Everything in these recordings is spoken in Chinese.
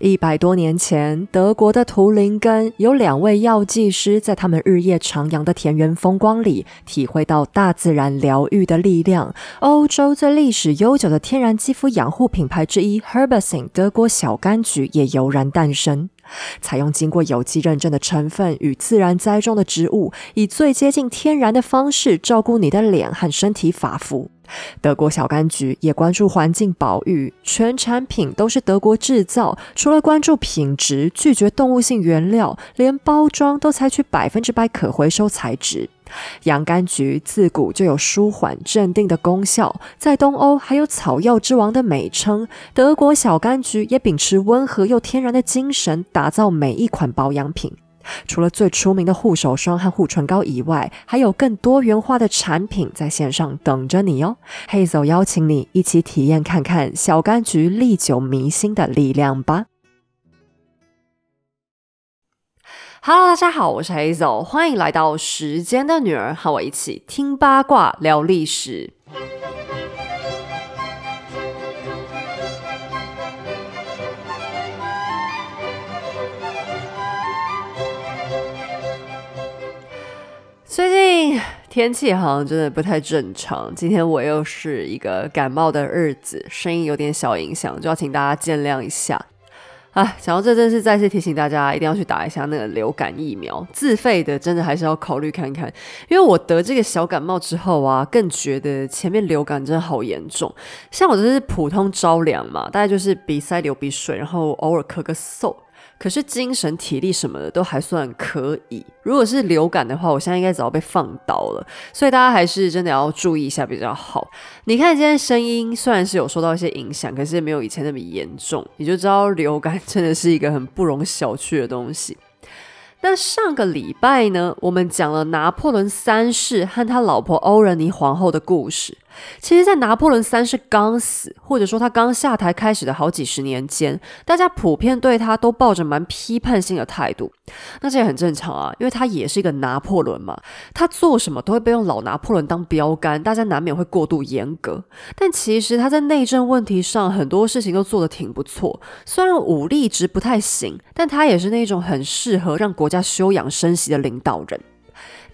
一百多年前，德国的图林根有两位药剂师，在他们日夜徜徉的田园风光里，体会到大自然疗愈的力量。欧洲最历史悠久的天然肌肤养护品牌之一 Herbacin 德国小柑橘也油然诞生。采用经过有机认证的成分与自然栽种的植物，以最接近天然的方式照顾你的脸和身体发肤。德国小柑橘也关注环境保育，全产品都是德国制造。除了关注品质，拒绝动物性原料，连包装都采取百分之百可回收材质。洋甘菊自古就有舒缓镇定的功效，在东欧还有草药之王的美称。德国小柑橘也秉持温和又天然的精神，打造每一款保养品。除了最出名的护手霜和护唇膏以外，还有更多元化的产品在线上等着你哦。黑走邀请你一起体验看看小柑橘历久弥新的力量吧。Hello，大家好，我是黑走，欢迎来到时间的女儿，和我一起听八卦聊历史。最近天气好像真的不太正常，今天我又是一个感冒的日子，声音有点小影响，就要请大家见谅一下。哎，讲到这，真是再次提醒大家，一定要去打一下那个流感疫苗，自费的，真的还是要考虑看看。因为我得这个小感冒之后啊，更觉得前面流感真的好严重。像我这是普通着凉嘛，大概就是鼻塞、流鼻水，然后偶尔咳个嗽。可是精神体力什么的都还算可以。如果是流感的话，我现在应该早被放倒了。所以大家还是真的要注意一下比较好。你看今天声音虽然是有受到一些影响，可是没有以前那么严重，你就知道流感真的是一个很不容小觑的东西。那上个礼拜呢，我们讲了拿破仑三世和他老婆欧仁妮皇后的故事。其实，在拿破仑三世刚死，或者说他刚下台开始的好几十年间，大家普遍对他都抱着蛮批判性的态度。那这也很正常啊，因为他也是一个拿破仑嘛，他做什么都会被用老拿破仑当标杆，大家难免会过度严格。但其实他在内政问题上很多事情都做得挺不错，虽然武力值不太行，但他也是那种很适合让国家休养生息的领导人。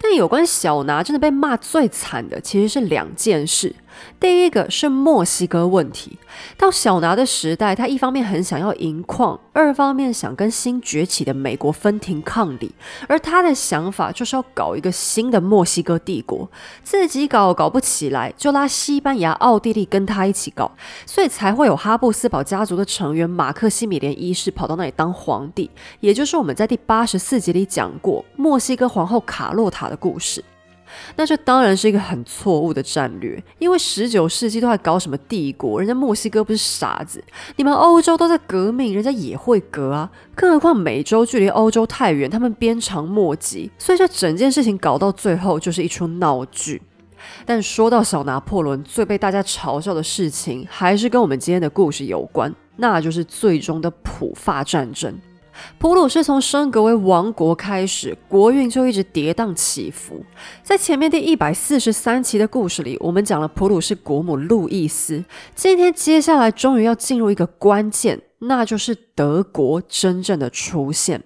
但有关小拿真的被骂最惨的，其实是两件事。第一个是墨西哥问题。到小拿的时代，他一方面很想要银矿，二方面想跟新崛起的美国分庭抗礼。而他的想法就是要搞一个新的墨西哥帝国，自己搞搞不起来，就拉西班牙、奥地利跟他一起搞，所以才会有哈布斯堡家族的成员马克西米连一世跑到那里当皇帝，也就是我们在第八十四集里讲过墨西哥皇后卡洛塔的故事。那这当然是一个很错误的战略，因为十九世纪都在搞什么帝国，人家墨西哥不是傻子，你们欧洲都在革命，人家也会革啊，更何况美洲距离欧洲太远，他们鞭长莫及，所以这整件事情搞到最后就是一出闹剧。但说到小拿破仑，最被大家嘲笑的事情，还是跟我们今天的故事有关，那就是最终的普法战争。普鲁士从升格为王国开始，国运就一直跌宕起伏。在前面第一百四十三期的故事里，我们讲了普鲁士国母路易斯。今天接下来终于要进入一个关键，那就是德国真正的出现。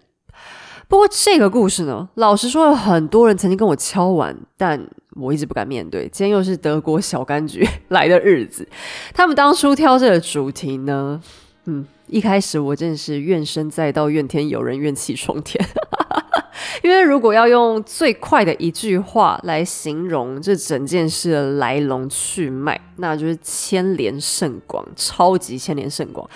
不过这个故事呢，老实说，有很多人曾经跟我敲完，但我一直不敢面对。今天又是德国小柑橘 来的日子，他们当初挑这个主题呢，嗯。一开始我真的是怨声载道，怨天尤人，怨气冲天。因为如果要用最快的一句话来形容这整件事的来龙去脉，那就是牵连甚广，超级牵连甚广。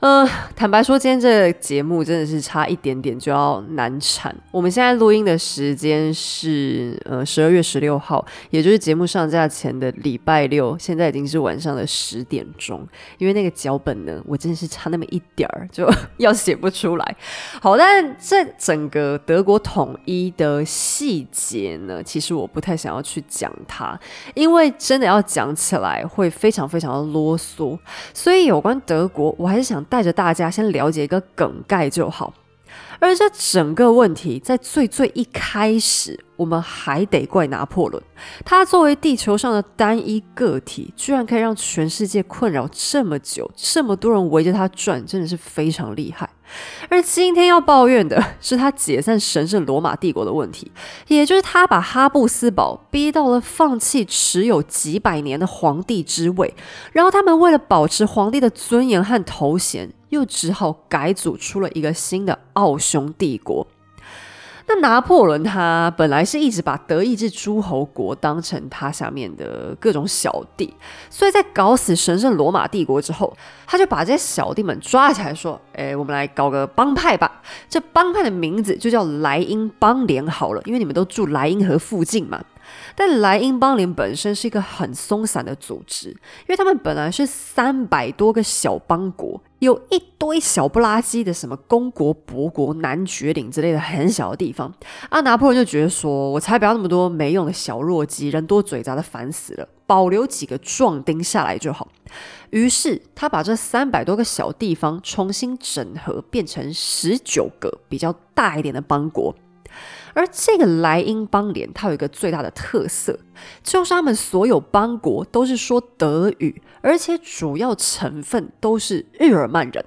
呃，坦白说，今天这个节目真的是差一点点就要难产。我们现在录音的时间是呃十二月十六号，也就是节目上架前的礼拜六，现在已经是晚上的十点钟。因为那个脚本呢，我真的是差那么一点儿就要写不出来。好，但这整个德国统一的细节呢，其实我不太想要去讲它，因为真的要讲起来会非常非常的啰嗦。所以有关德国，我还是想。带着大家先了解一个梗概就好。而这整个问题在最最一开始，我们还得怪拿破仑。他作为地球上的单一个体，居然可以让全世界困扰这么久，这么多人围着他转，真的是非常厉害。而今天要抱怨的是他解散神圣罗马帝国的问题，也就是他把哈布斯堡逼到了放弃持有几百年的皇帝之位，然后他们为了保持皇帝的尊严和头衔。又只好改组出了一个新的奥匈帝国。那拿破仑他本来是一直把德意志诸侯国当成他下面的各种小弟，所以在搞死神圣罗马帝国之后，他就把这些小弟们抓起来说：“哎，我们来搞个帮派吧！这帮派的名字就叫莱茵邦联好了，因为你们都住莱茵河附近嘛。”但莱茵邦联本身是一个很松散的组织，因为他们本来是三百多个小邦国，有一堆小不拉几的什么公国、伯国、男爵领之类的很小的地方。啊，拿破仑就觉得说，我才不要那么多没用的小弱鸡，人多嘴杂的烦死了，保留几个壮丁下来就好。于是他把这三百多个小地方重新整合，变成十九个比较大一点的邦国。而这个莱茵邦联，它有一个最大的特色，就是他们所有邦国都是说德语，而且主要成分都是日耳曼人。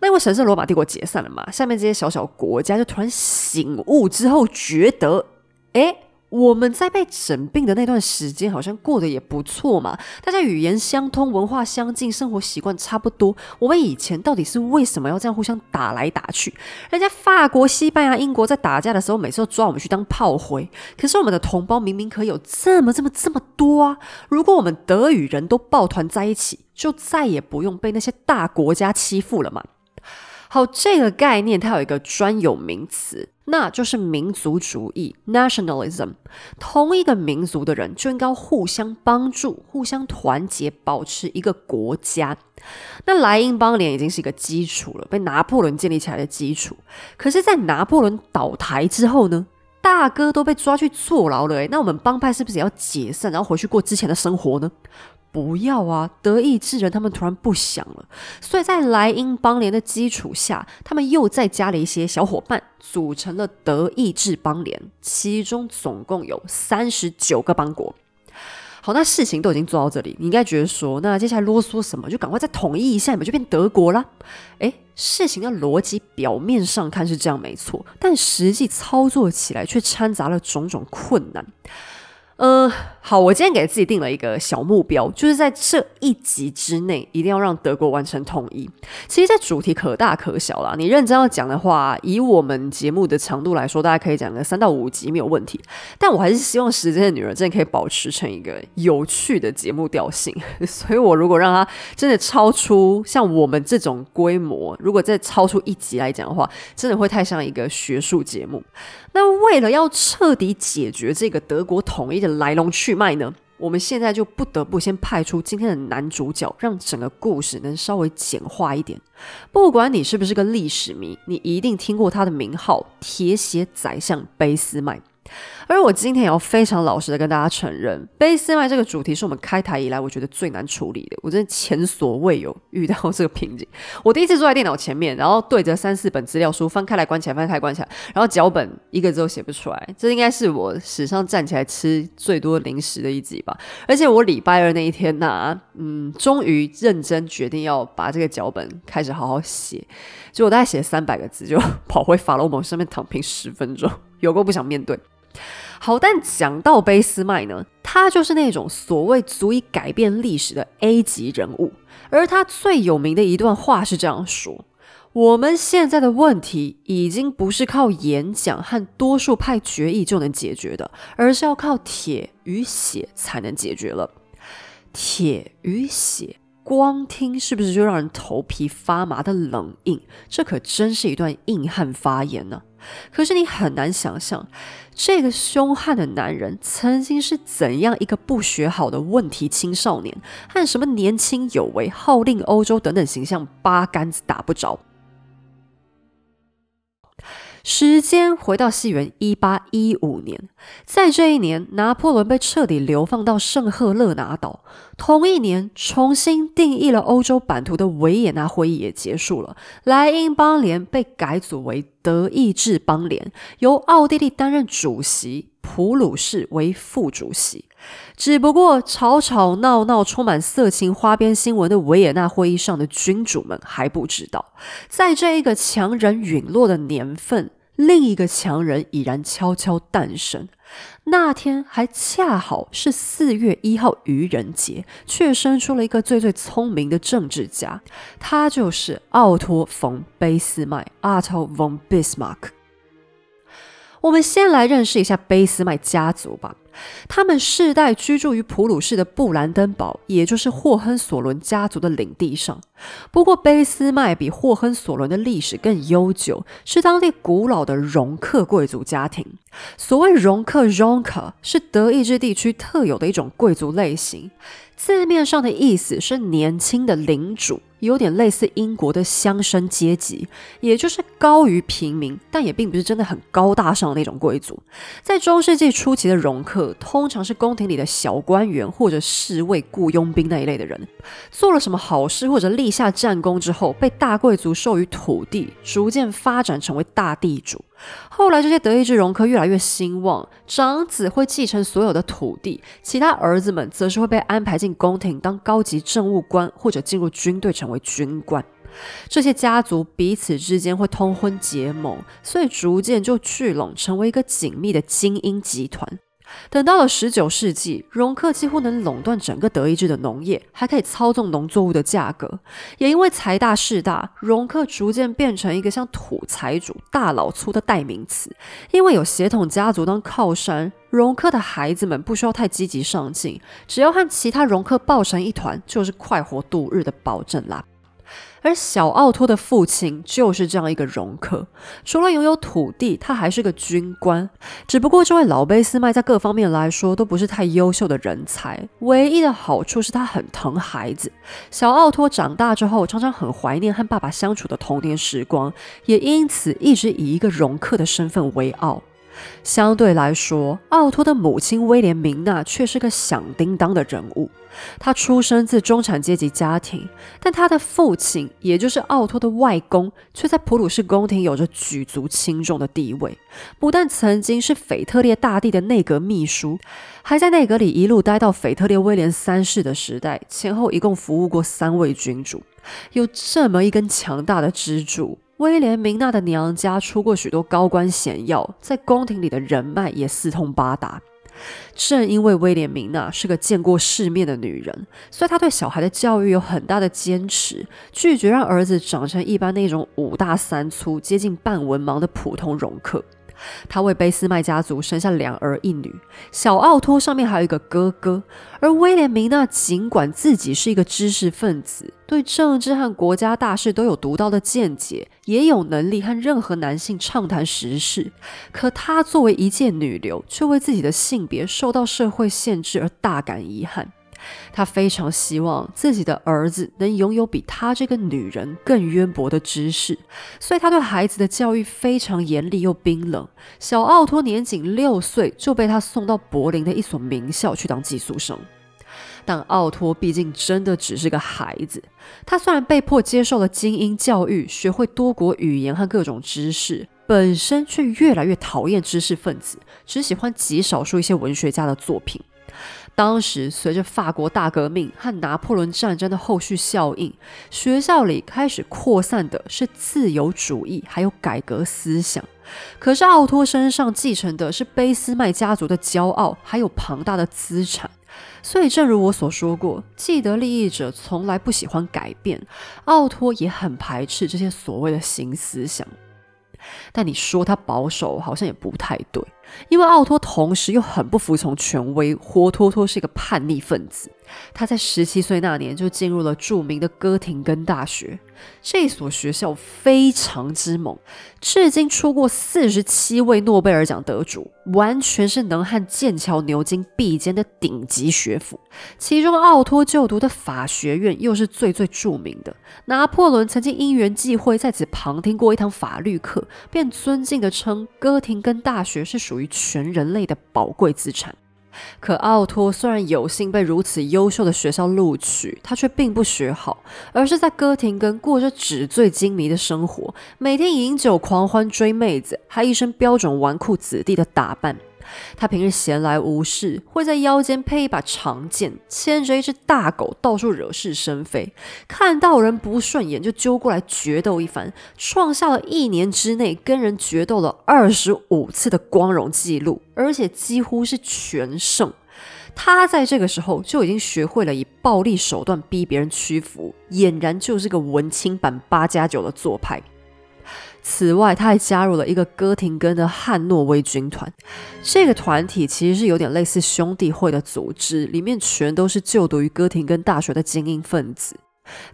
那因为神圣罗马帝国解散了嘛，下面这些小小国家就突然醒悟之后，觉得，哎。我们在被整病的那段时间，好像过得也不错嘛。大家语言相通，文化相近，生活习惯差不多。我们以前到底是为什么要这样互相打来打去？人家法国、西班牙、英国在打架的时候，每次都抓我们去当炮灰。可是我们的同胞明明可以有这么、这么、这么多啊！如果我们德语人都抱团在一起，就再也不用被那些大国家欺负了嘛。这个概念它有一个专有名词。那就是民族主义 （nationalism）。同一个民族的人就应该互相帮助、互相团结，保持一个国家。那莱茵邦联已经是一个基础了，被拿破仑建立起来的基础。可是，在拿破仑倒台之后呢？大哥都被抓去坐牢了，那我们帮派是不是也要解散，然后回去过之前的生活呢？不要啊！德意志人他们突然不想了，所以在莱茵邦联的基础下，他们又再加了一些小伙伴，组成了德意志邦联，其中总共有三十九个邦国。好，那事情都已经做到这里，你应该觉得说，那接下来啰嗦什么？就赶快再统一一下，你们就变德国了。诶，事情的逻辑表面上看是这样没错，但实际操作起来却掺杂了种种困难。嗯，好，我今天给自己定了一个小目标，就是在这一集之内，一定要让德国完成统一。其实这主题可大可小啦，你认真要讲的话，以我们节目的长度来说，大家可以讲个三到五集没有问题。但我还是希望《时间的女人》真的可以保持成一个有趣的节目调性。所以我如果让它真的超出像我们这种规模，如果再超出一集来讲的话，真的会太像一个学术节目。那为了要彻底解决这个德国统一的来龙去脉呢，我们现在就不得不先派出今天的男主角，让整个故事能稍微简化一点。不管你是不是个历史迷，你一定听过他的名号——铁血宰相卑斯麦。而我今天也要非常老实的跟大家承认，贝斯麦这个主题是我们开台以来我觉得最难处理的，我真的前所未有遇到这个瓶颈。我第一次坐在电脑前面，然后对着三四本资料书翻开来关起来，翻开关起来，然后脚本一个字都写不出来，这应该是我史上站起来吃最多零食的一集吧。而且我礼拜二那一天呢，嗯，终于认真决定要把这个脚本开始好好写，就我大概写三百个字，就跑回法罗蒙上面躺平十分钟，有过不想面对。好，但讲到俾斯麦呢，他就是那种所谓足以改变历史的 A 级人物。而他最有名的一段话是这样说：“我们现在的问题已经不是靠演讲和多数派决议就能解决的，而是要靠铁与血才能解决了。铁与血，光听是不是就让人头皮发麻的冷硬？这可真是一段硬汉发言呢。”可是你很难想象，这个凶悍的男人曾经是怎样一个不学好的问题青少年，和什么年轻有为、号令欧洲等等形象八竿子打不着。时间回到西元一八一五年，在这一年，拿破仑被彻底流放到圣赫勒拿岛。同一年，重新定义了欧洲版图的维也纳会议也结束了，莱茵邦联被改组为德意志邦联，由奥地利担任主席，普鲁士为副主席。只不过，吵吵闹闹、充满色情花边新闻的维也纳会议上的君主们还不知道，在这一个强人陨落的年份，另一个强人已然悄悄诞生。那天还恰好是四月一号愚人节，却生出了一个最最聪明的政治家，他就是奥托·冯·俾斯麦 （Otto von Bismarck）。我们先来认识一下俾斯麦家族吧。他们世代居住于普鲁士的布兰登堡，也就是霍亨索伦家族的领地上。不过，俾斯麦比霍亨索伦的历史更悠久，是当地古老的容克贵族家庭。所谓容克 r o n k 是德意志地区特有的一种贵族类型，字面上的意思是年轻的领主。有点类似英国的乡绅阶级，也就是高于平民，但也并不是真的很高大上的那种贵族。在中世纪初期的容克，通常是宫廷里的小官员或者侍卫、雇佣兵那一类的人，做了什么好事或者立下战功之后，被大贵族授予土地，逐渐发展成为大地主。后来，这些德意志荣科越来越兴旺，长子会继承所有的土地，其他儿子们则是会被安排进宫廷当高级政务官，或者进入军队成为军官。这些家族彼此之间会通婚结盟，所以逐渐就聚拢成为一个紧密的精英集团。等到了十九世纪，容克几乎能垄断整个德意志的农业，还可以操纵农作物的价格。也因为财大势大，容克逐渐变成一个像土财主、大老粗的代名词。因为有血统家族当靠山，容克的孩子们不需要太积极上进，只要和其他容克抱成一团，就是快活度日的保证啦。而小奥托的父亲就是这样一个容克，除了拥有土地，他还是个军官。只不过这位老贝斯麦在各方面来说都不是太优秀的人才，唯一的好处是他很疼孩子。小奥托长大之后，常常很怀念和爸爸相处的童年时光，也因此一直以一个容克的身份为傲。相对来说，奥托的母亲威廉明娜却是个响叮当的人物。他出生自中产阶级家庭，但他的父亲，也就是奥托的外公，却在普鲁士宫廷有着举足轻重的地位。不但曾经是腓特烈大帝的内阁秘书，还在内阁里一路待到腓特烈威廉三世的时代，前后一共服务过三位君主。有这么一根强大的支柱。威廉明娜的娘家出过许多高官显要，在宫廷里的人脉也四通八达。正因为威廉明娜是个见过世面的女人，所以她对小孩的教育有很大的坚持，拒绝让儿子长成一般那种五大三粗、接近半文盲的普通容客。他为俾斯麦家族生下两儿一女，小奥托上面还有一个哥哥。而威廉明娜尽管自己是一个知识分子，对政治和国家大事都有独到的见解，也有能力和任何男性畅谈时事，可她作为一介女流，却为自己的性别受到社会限制而大感遗憾。他非常希望自己的儿子能拥有比他这个女人更渊博的知识，所以他对孩子的教育非常严厉又冰冷。小奥托年仅六岁就被他送到柏林的一所名校去当寄宿生。但奥托毕竟真的只是个孩子，他虽然被迫接受了精英教育，学会多国语言和各种知识，本身却越来越讨厌知识分子，只喜欢极少数一些文学家的作品。当时，随着法国大革命和拿破仑战争的后续效应，学校里开始扩散的是自由主义，还有改革思想。可是，奥托身上继承的是卑斯麦家族的骄傲，还有庞大的资产。所以，正如我所说过，既得利益者从来不喜欢改变，奥托也很排斥这些所谓的新思想。但你说他保守，好像也不太对。因为奥托同时又很不服从权威，活脱脱是一个叛逆分子。他在十七岁那年就进入了著名的哥廷根大学。这所学校非常之猛，至今出过四十七位诺贝尔奖得主，完全是能和剑桥、牛津比肩的顶级学府。其中，奥托就读的法学院又是最最著名的。拿破仑曾经因缘际会在此旁听过一堂法律课，便尊敬地称哥廷根大学是属于全人类的宝贵资产。可奥托虽然有幸被如此优秀的学校录取，他却并不学好，而是在哥廷根过着纸醉金迷的生活，每天饮酒狂欢、追妹子，还一身标准纨绔子弟的打扮。他平日闲来无事，会在腰间配一把长剑，牵着一只大狗到处惹是生非，看到人不顺眼就揪过来决斗一番，创下了一年之内跟人决斗了二十五次的光荣记录，而且几乎是全胜。他在这个时候就已经学会了以暴力手段逼别人屈服，俨然就是个文青版八加九的做派。此外，他还加入了一个哥廷根的汉诺威军团。这个团体其实是有点类似兄弟会的组织，里面全都是就读于哥廷根大学的精英分子。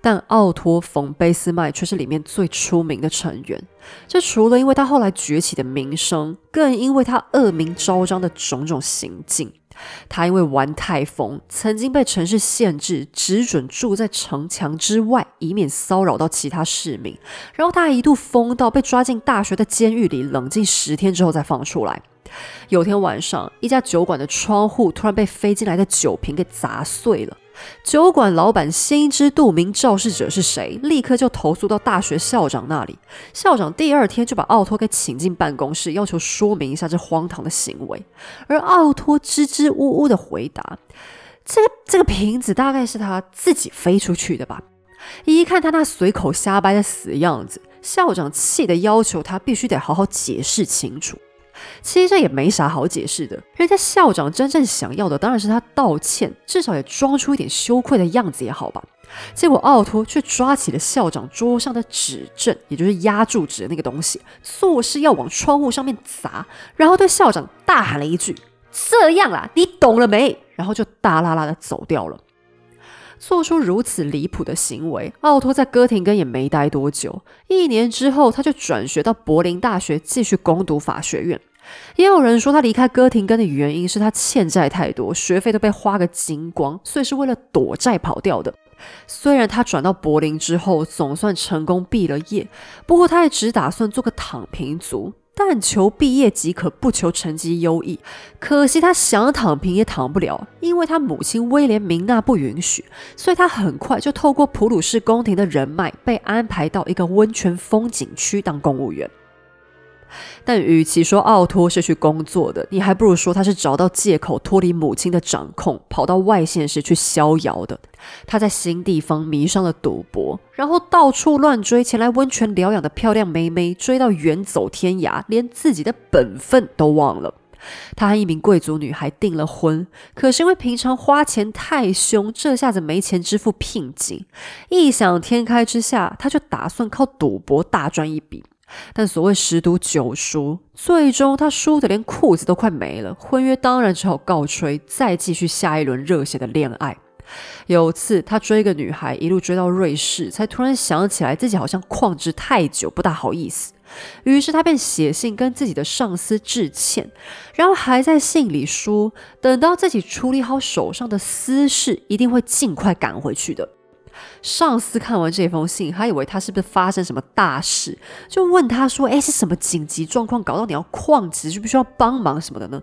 但奥托·冯·贝斯麦却是里面最出名的成员。这除了因为他后来崛起的名声，更因为他恶名昭彰的种种行径。他因为玩太疯，曾经被城市限制，只准住在城墙之外，以免骚扰到其他市民。然后他还一度疯到被抓进大学的监狱里，冷静十天之后再放出来。有天晚上，一家酒馆的窗户突然被飞进来的酒瓶给砸碎了。酒馆老板心知肚明肇事者是谁，立刻就投诉到大学校长那里。校长第二天就把奥托给请进办公室，要求说明一下这荒唐的行为。而奥托支支吾吾的回答：“这个这个瓶子大概是他自己飞出去的吧？”一看他那随口瞎掰的死样子，校长气得要求他必须得好好解释清楚。其实这也没啥好解释的，人家校长真正想要的当然是他道歉，至少也装出一点羞愧的样子也好吧。结果奥托却抓起了校长桌上的指正，也就是压住纸的那个东西，做事要往窗户上面砸，然后对校长大喊了一句：“这样啦，你懂了没？”然后就大啦啦的走掉了。做出如此离谱的行为，奥托在哥廷根也没待多久。一年之后，他就转学到柏林大学继续攻读法学院。也有人说，他离开哥廷根的原因是他欠债太多，学费都被花个精光，所以是为了躲债跑掉的。虽然他转到柏林之后总算成功毕了业，不过他也只打算做个躺平族。但求毕业即可，不求成绩优异。可惜他想躺平也躺不了，因为他母亲威廉明娜不允许，所以他很快就透过普鲁士宫廷的人脉，被安排到一个温泉风景区当公务员。但与其说奥托是去工作的，你还不如说他是找到借口脱离母亲的掌控，跑到外县市去逍遥的。他在新地方迷上了赌博，然后到处乱追前来温泉疗养的漂亮妹妹，追到远走天涯，连自己的本分都忘了。他和一名贵族女孩订了婚，可是因为平常花钱太凶，这下子没钱支付聘金。异想天开之下，他就打算靠赌博大赚一笔。但所谓十赌九输，最终他输得连裤子都快没了，婚约当然只好告吹，再继续下一轮热血的恋爱。有次他追一个女孩，一路追到瑞士，才突然想起来自己好像旷职太久，不大好意思，于是他便写信跟自己的上司致歉，然后还在信里说，等到自己处理好手上的私事，一定会尽快赶回去的。上司看完这封信，还以为他是不是发生什么大事，就问他说：“哎，是什么紧急状况搞到你要旷职，需不需要帮忙什么的呢？”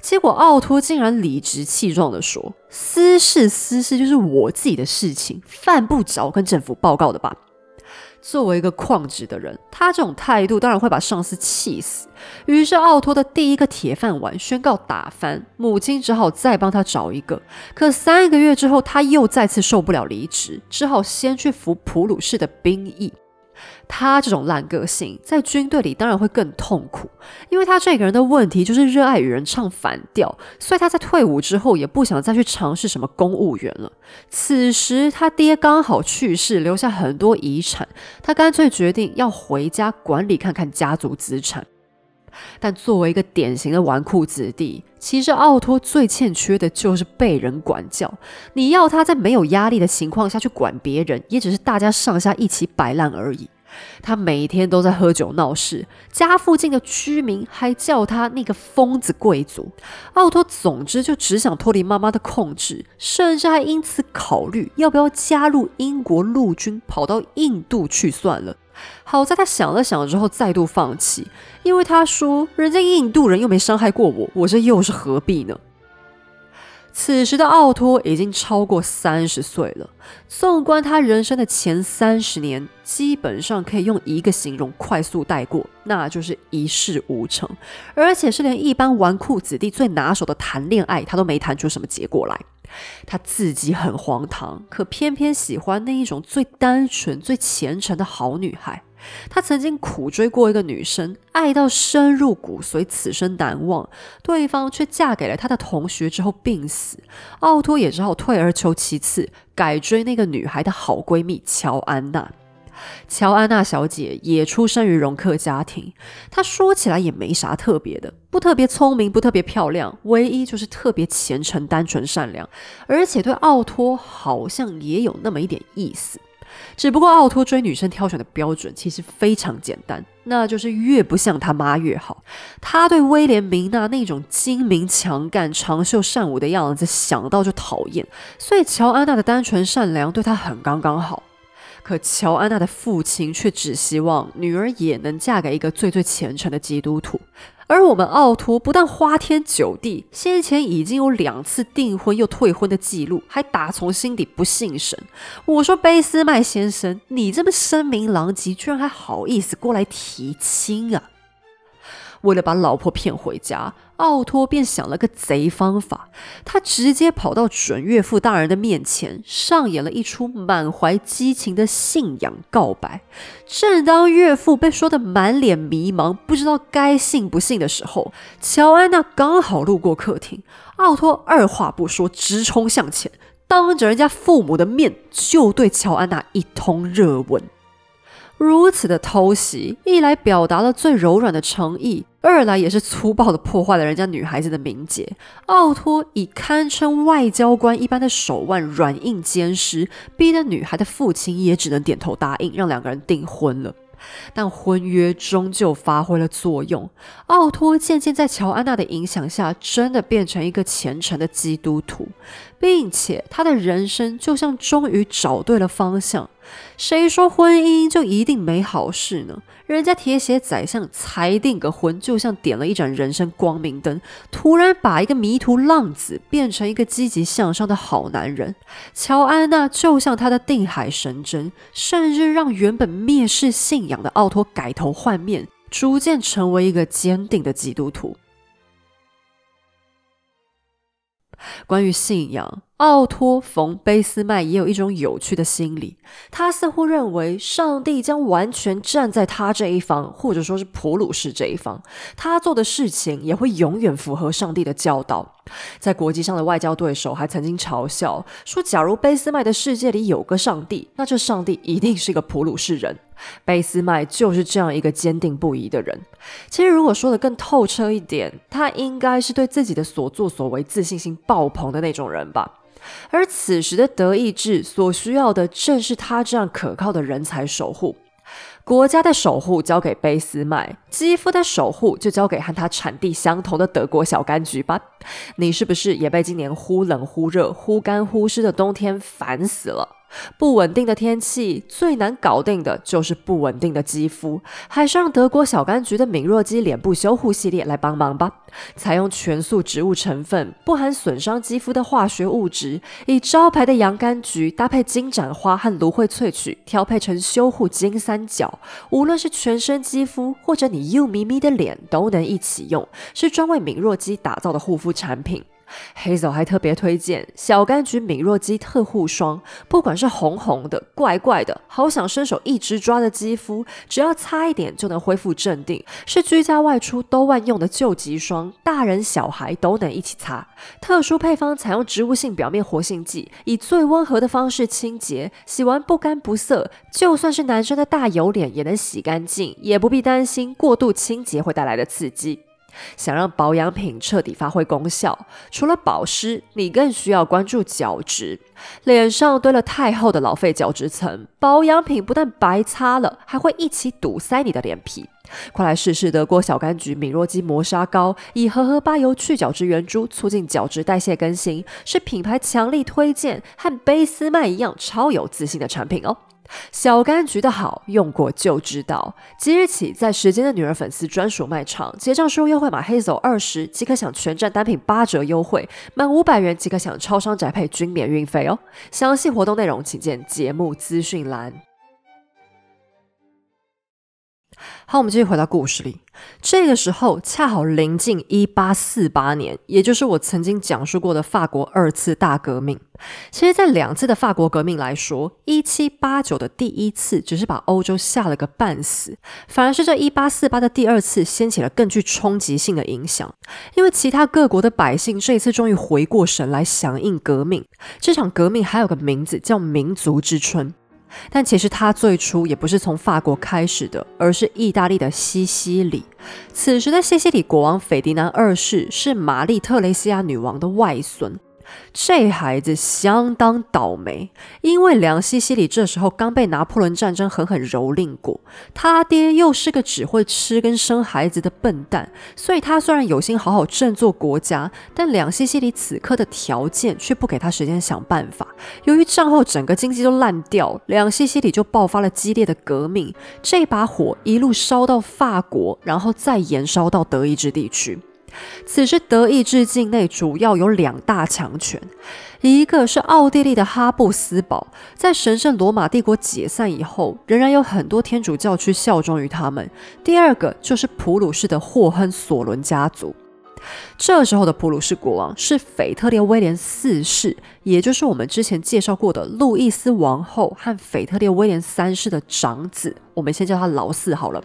结果奥托竟然理直气壮地说：“私事私事就是我自己的事情，犯不着跟政府报告的吧。”作为一个旷职的人，他这种态度当然会把上司气死。于是，奥托的第一个铁饭碗宣告打翻，母亲只好再帮他找一个。可三个月之后，他又再次受不了离职，只好先去服普鲁士的兵役。他这种烂个性，在军队里当然会更痛苦，因为他这个人的问题就是热爱与人唱反调，所以他在退伍之后也不想再去尝试什么公务员了。此时他爹刚好去世，留下很多遗产，他干脆决定要回家管理看看家族资产。但作为一个典型的纨绔子弟，其实奥托最欠缺的就是被人管教。你要他在没有压力的情况下去管别人，也只是大家上下一起摆烂而已。他每天都在喝酒闹事，家附近的居民还叫他那个疯子贵族。奥托总之就只想脱离妈妈的控制，甚至还因此考虑要不要加入英国陆军，跑到印度去算了。好在他想了想之后再度放弃，因为他说人家印度人又没伤害过我，我这又是何必呢？此时的奥托已经超过三十岁了。纵观他人生的前三十年，基本上可以用一个形容快速带过，那就是一事无成，而且是连一般纨绔子弟最拿手的谈恋爱，他都没谈出什么结果来。他自己很荒唐，可偏偏喜欢那一种最单纯、最虔诚的好女孩。他曾经苦追过一个女生，爱到深入骨髓，此生难忘。对方却嫁给了他的同学之后病死，奥托也只好退而求其次，改追那个女孩的好闺蜜乔安娜。乔安娜小姐也出生于容克家庭，她说起来也没啥特别的，不特别聪明，不特别漂亮，唯一就是特别虔诚、单纯、善良，而且对奥托好像也有那么一点意思。只不过奥托追女生挑选的标准其实非常简单，那就是越不像他妈越好。他对威廉明娜那种精明强干、长袖善舞的样子想到就讨厌，所以乔安娜的单纯善良对他很刚刚好。可乔安娜的父亲却只希望女儿也能嫁给一个最最虔诚的基督徒。而我们奥托不但花天酒地，先前已经有两次订婚又退婚的记录，还打从心底不信神。我说贝斯麦先生，你这么声名狼藉，居然还好意思过来提亲啊？为了把老婆骗回家，奥托便想了个贼方法。他直接跑到准岳父大人的面前，上演了一出满怀激情的信仰告白。正当岳父被说得满脸迷茫，不知道该信不信的时候，乔安娜刚好路过客厅。奥托二话不说，直冲向前，当着人家父母的面就对乔安娜一通热吻。如此的偷袭，一来表达了最柔软的诚意，二来也是粗暴的破坏了人家女孩子的名节。奥托以堪称外交官一般的手腕软硬兼施，逼得女孩的父亲也只能点头答应，让两个人订婚了。但婚约终究发挥了作用，奥托渐渐在乔安娜的影响下，真的变成一个虔诚的基督徒，并且他的人生就像终于找对了方向。谁说婚姻就一定没好事呢？人家铁血宰相才订个婚，就像点了一盏人生光明灯，突然把一个迷途浪子变成一个积极向上的好男人。乔安娜就像他的定海神针，甚至让原本蔑视信仰的奥托改头换面，逐渐成为一个坚定的基督徒。关于信仰。奥托·冯·贝斯麦也有一种有趣的心理，他似乎认为上帝将完全站在他这一方，或者说是普鲁士这一方，他做的事情也会永远符合上帝的教导。在国际上的外交对手还曾经嘲笑说，假如贝斯麦的世界里有个上帝，那这上帝一定是个普鲁士人。贝斯麦就是这样一个坚定不移的人。其实，如果说的更透彻一点，他应该是对自己的所作所为自信心爆棚的那种人吧。而此时的德意志所需要的，正是他这样可靠的人才守护。国家的守护交给贝斯麦，肌肤的守护就交给和他产地相同的德国小柑橘吧。你是不是也被今年忽冷忽热、忽干忽湿的冬天烦死了？不稳定的天气最难搞定的就是不稳定的肌肤，还是让德国小柑橘的敏弱肌脸部修护系列来帮忙吧。采用全素植物成分，不含损伤肌肤的化学物质，以招牌的洋甘菊搭配金盏花和芦荟萃取，调配成修护金三角。无论是全身肌肤或者你幼咪咪的脸，都能一起用，是专为敏弱肌打造的护肤产品。黑手还特别推荐小柑橘敏弱肌特护霜，不管是红红的、怪怪的、好想伸手一直抓的肌肤，只要擦一点就能恢复镇定，是居家外出都万用的救急霜，大人小孩都能一起擦。特殊配方采用植物性表面活性剂，以最温和的方式清洁，洗完不干不涩，就算是男生的大油脸也能洗干净，也不必担心过度清洁会带来的刺激。想让保养品彻底发挥功效，除了保湿，你更需要关注角质。脸上堆了太厚的老废角质层，保养品不但白擦了，还会一起堵塞你的脸皮。快来试试德国小柑橘敏弱肌磨砂膏，以荷荷巴油去角质圆珠，促进角质代谢更新，是品牌强力推荐，和贝斯曼一样超有自信的产品哦。小柑橘的好用过就知道。即日起，在时间的女儿粉丝专属卖场结账输入优惠码黑走二十，即可享全站单品八折优惠，满五百元即可享超商宅配均免运费哦。详细活动内容请见节目资讯栏。好，我们继续回到故事里。这个时候恰好临近一八四八年，也就是我曾经讲述过的法国二次大革命。其实，在两次的法国革命来说，一七八九的第一次只是把欧洲吓了个半死，反而是这一八四八的第二次掀起了更具冲击性的影响。因为其他各国的百姓这一次终于回过神来响应革命。这场革命还有个名字叫民族之春。但其实它最初也不是从法国开始的，而是意大利的西西里。此时的西西里国王斐迪南二世是玛丽特雷西亚女王的外孙。这孩子相当倒霉，因为梁西西里这时候刚被拿破仑战争狠狠蹂躏过，他爹又是个只会吃跟生孩子的笨蛋，所以他虽然有心好好振作国家，但梁西西里此刻的条件却不给他时间想办法。由于战后整个经济都烂掉，梁西西里就爆发了激烈的革命，这把火一路烧到法国，然后再延烧到德意志地区。此时，德意志境内主要有两大强权，一个是奥地利的哈布斯堡，在神圣罗马帝国解散以后，仍然有很多天主教区效忠于他们；第二个就是普鲁士的霍亨索伦家族。这时候的普鲁士国王是腓特烈威廉四世，也就是我们之前介绍过的路易斯王后和腓特烈威廉三世的长子。我们先叫他老四好了。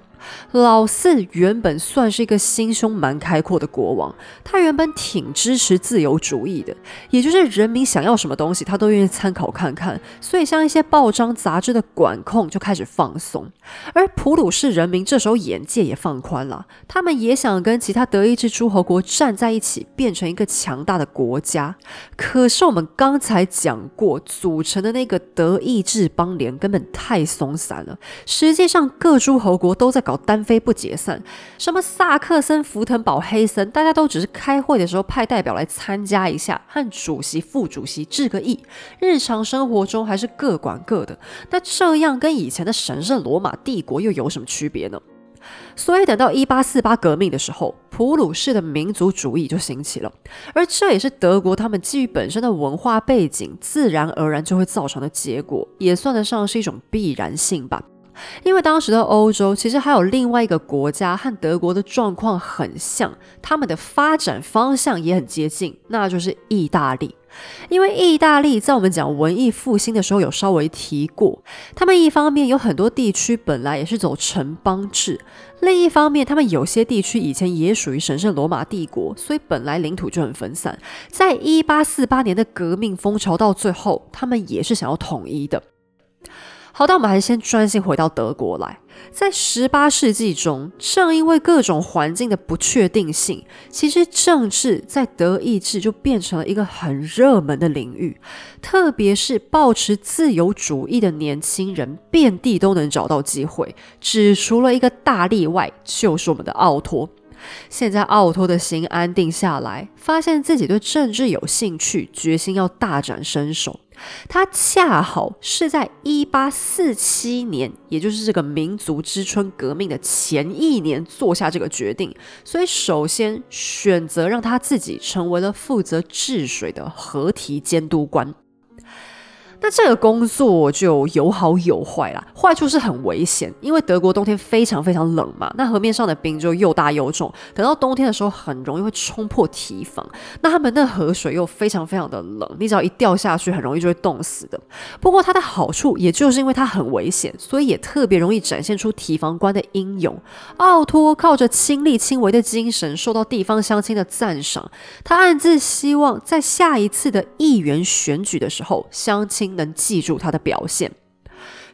老四原本算是一个心胸蛮开阔的国王，他原本挺支持自由主义的，也就是人民想要什么东西，他都愿意参考看看。所以像一些报章杂志的管控就开始放松，而普鲁士人民这时候眼界也放宽了，他们也想跟其他德意志诸侯国站在一起，变成一个强大的国家。可是我们刚刚才讲过，组成的那个德意志邦联根本太松散了，实际上各诸侯国都在。搞单飞不解散，什么萨克森、福腾堡、黑森，大家都只是开会的时候派代表来参加一下，和主席、副主席致个意，日常生活中还是各管各的。那这样跟以前的神圣罗马帝国又有什么区别呢？所以等到一八四八革命的时候，普鲁士的民族主义就兴起了，而这也是德国他们基于本身的文化背景，自然而然就会造成的结果，也算得上是一种必然性吧。因为当时的欧洲其实还有另外一个国家和德国的状况很像，他们的发展方向也很接近，那就是意大利。因为意大利在我们讲文艺复兴的时候有稍微提过，他们一方面有很多地区本来也是走城邦制，另一方面他们有些地区以前也属于神圣罗马帝国，所以本来领土就很分散。在一八四八年的革命风潮到最后，他们也是想要统一的。好，那我们还是先专心回到德国来。在十八世纪中，正因为各种环境的不确定性，其实政治在德意志就变成了一个很热门的领域。特别是抱持自由主义的年轻人，遍地都能找到机会。只除了一个大例外，就是我们的奥托。现在奥托的心安定下来，发现自己对政治有兴趣，决心要大展身手。他恰好是在一八四七年，也就是这个民族之春革命的前一年做下这个决定，所以首先选择让他自己成为了负责治水的合体监督官。那这个工作就有好有坏啦，坏处是很危险，因为德国冬天非常非常冷嘛，那河面上的冰就又大又重，等到冬天的时候很容易会冲破堤防，那他们的河水又非常非常的冷，你只要一掉下去，很容易就会冻死的。不过它的好处，也就是因为它很危险，所以也特别容易展现出提防官的英勇。奥托靠着亲力亲为的精神，受到地方乡亲的赞赏，他暗自希望在下一次的议员选举的时候，乡亲。能记住他的表现，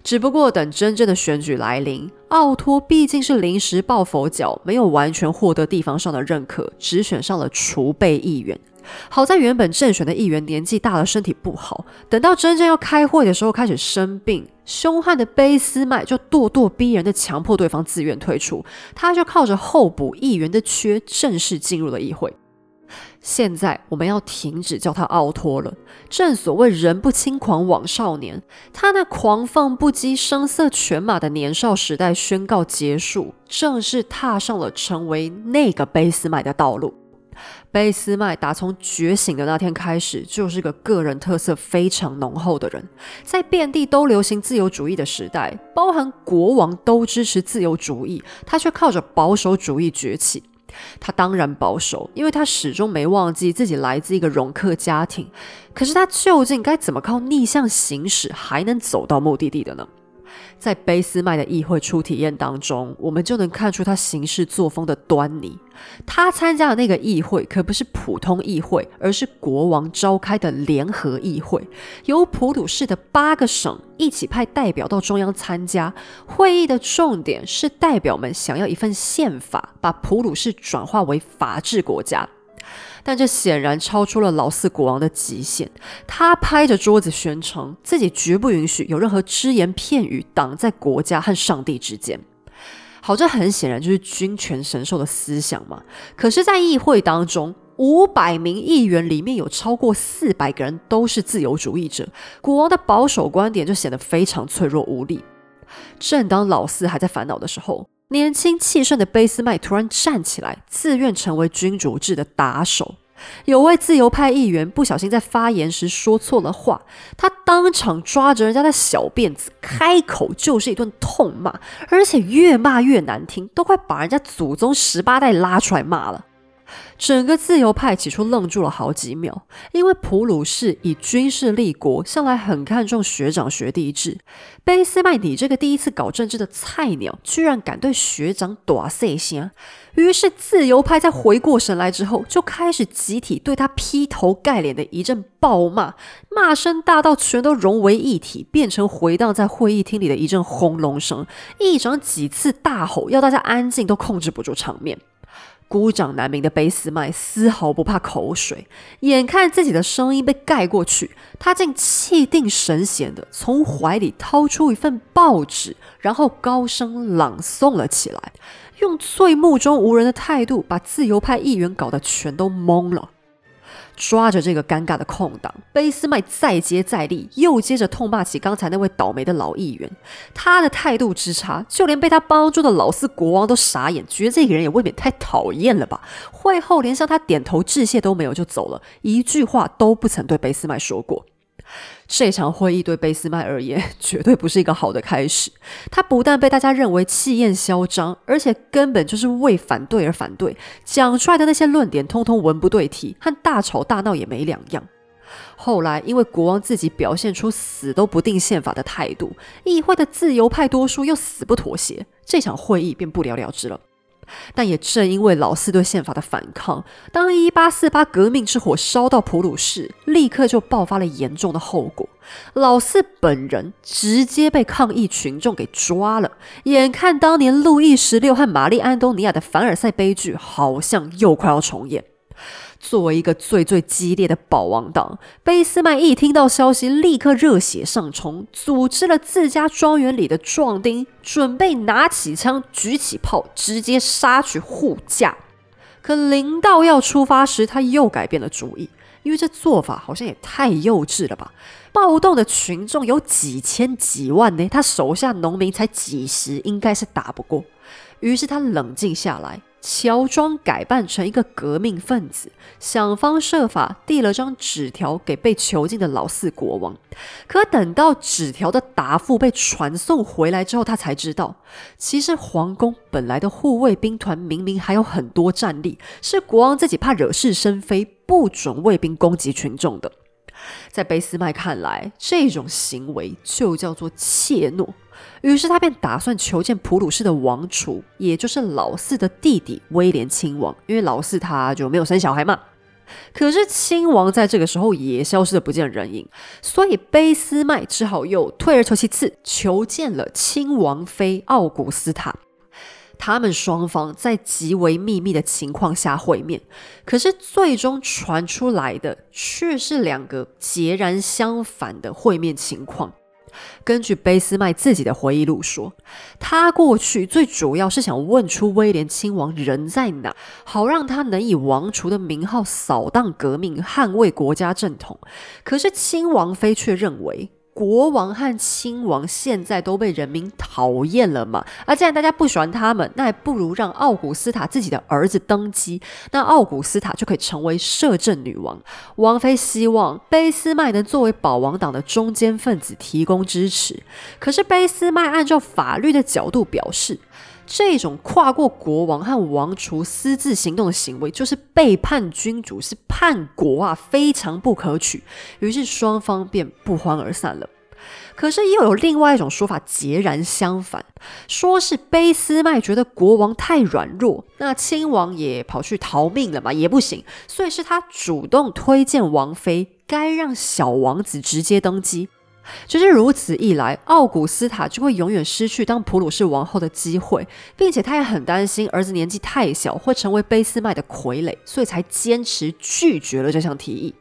只不过等真正的选举来临，奥托毕竟是临时抱佛脚，没有完全获得地方上的认可，只选上了储备议员。好在原本正选的议员年纪大了，身体不好，等到真正要开会的时候开始生病，凶悍的卑斯麦就咄咄逼人的强迫对方自愿退出，他就靠着候补议员的缺，正式进入了议会。现在我们要停止叫他奥托了。正所谓人不轻狂枉少年，他那狂放不羁、声色犬马的年少时代宣告结束，正式踏上了成为那个俾斯麦的道路。俾斯麦打从觉醒的那天开始，就是个个人特色非常浓厚的人。在遍地都流行自由主义的时代，包含国王都支持自由主义，他却靠着保守主义崛起。他当然保守，因为他始终没忘记自己来自一个容克家庭。可是他究竟该怎么靠逆向行驶，还能走到目的地的呢？在卑斯麦的议会初体验当中，我们就能看出他行事作风的端倪。他参加的那个议会可不是普通议会，而是国王召开的联合议会，由普鲁士的八个省一起派代表到中央参加。会议的重点是代表们想要一份宪法，把普鲁士转化为法治国家。但这显然超出了老四国王的极限。他拍着桌子宣称，自己绝不允许有任何只言片语挡在国家和上帝之间。好，这很显然就是君权神授的思想嘛。可是，在议会当中，五百名议员里面有超过四百个人都是自由主义者，国王的保守观点就显得非常脆弱无力。正当老四还在烦恼的时候，年轻气盛的贝斯麦突然站起来，自愿成为君主制的打手。有位自由派议员不小心在发言时说错了话，他当场抓着人家的小辫子，开口就是一顿痛骂，而且越骂越难听，都快把人家祖宗十八代拉出来骂了。整个自由派起初愣住了好几秒，因为普鲁士以军事立国，向来很看重学长学弟制。卑斯麦，你这个第一次搞政治的菜鸟，居然敢对学长打碎声！于是自由派在回过神来之后，就开始集体对他劈头盖脸的一阵暴骂，骂声大到全都融为一体，变成回荡在会议厅里的一阵轰隆声。议长几次大吼要大家安静，都控制不住场面。孤掌难鸣的贝斯麦丝毫不怕口水，眼看自己的声音被盖过去，他竟气定神闲的从怀里掏出一份报纸，然后高声朗诵了起来，用最目中无人的态度把自由派议员搞得全都懵了。抓着这个尴尬的空档，卑斯麦再接再厉，又接着痛骂起刚才那位倒霉的老议员。他的态度之差，就连被他帮助的老四国王都傻眼，觉得这个人也未免太讨厌了吧。会后连向他点头致谢都没有就走了，一句话都不曾对卑斯麦说过。这场会议对贝斯麦而言 绝对不是一个好的开始。他不但被大家认为气焰嚣张，而且根本就是为反对而反对，讲出来的那些论点通通文不对题，和大吵大闹也没两样。后来因为国王自己表现出死都不定宪法的态度，议会的自由派多数又死不妥协，这场会议便不了了之了。但也正因为老四对宪法的反抗，当一八四八革命之火烧到普鲁士，立刻就爆发了严重的后果。老四本人直接被抗议群众给抓了。眼看当年路易十六和玛丽安东尼亚的凡尔赛悲剧，好像又快要重演。作为一个最最激烈的保王党，贝斯麦一听到消息，立刻热血上冲，组织了自家庄园里的壮丁，准备拿起枪、举起炮，直接杀去护驾。可临到要出发时，他又改变了主意，因为这做法好像也太幼稚了吧？暴动的群众有几千几万呢，他手下农民才几十，应该是打不过。于是他冷静下来。乔装改扮成一个革命分子，想方设法递了张纸条给被囚禁的老四国王。可等到纸条的答复被传送回来之后，他才知道，其实皇宫本来的护卫兵团明明还有很多战力，是国王自己怕惹是生非，不准卫兵攻击群众的。在贝斯麦看来，这种行为就叫做怯懦。于是他便打算求见普鲁士的王储，也就是老四的弟弟威廉亲王，因为老四他就没有生小孩嘛。可是亲王在这个时候也消失的不见人影，所以贝斯麦只好又退而求其次，求见了亲王妃奥古斯塔。他们双方在极为秘密的情况下会面，可是最终传出来的却是两个截然相反的会面情况。根据贝斯麦自己的回忆录说，他过去最主要是想问出威廉亲王人在哪，好让他能以王储的名号扫荡革命，捍卫国家正统。可是亲王妃却认为。国王和亲王现在都被人民讨厌了嘛？啊既然大家不喜欢他们，那还不如让奥古斯塔自己的儿子登基，那奥古斯塔就可以成为摄政女王。王妃希望卑斯麦能作为保王党的中间分子提供支持，可是卑斯麦按照法律的角度表示。这种跨过国王和王储私自行动的行为，就是背叛君主，是叛国啊，非常不可取。于是双方便不欢而散了。可是又有另外一种说法，截然相反，说是卑斯麦觉得国王太软弱，那亲王也跑去逃命了嘛，也不行，所以是他主动推荐王妃，该让小王子直接登基。就是如此一来，奥古斯塔就会永远失去当普鲁士王后的机会，并且他也很担心儿子年纪太小会成为卑斯麦的傀儡，所以才坚持拒绝了这项提议。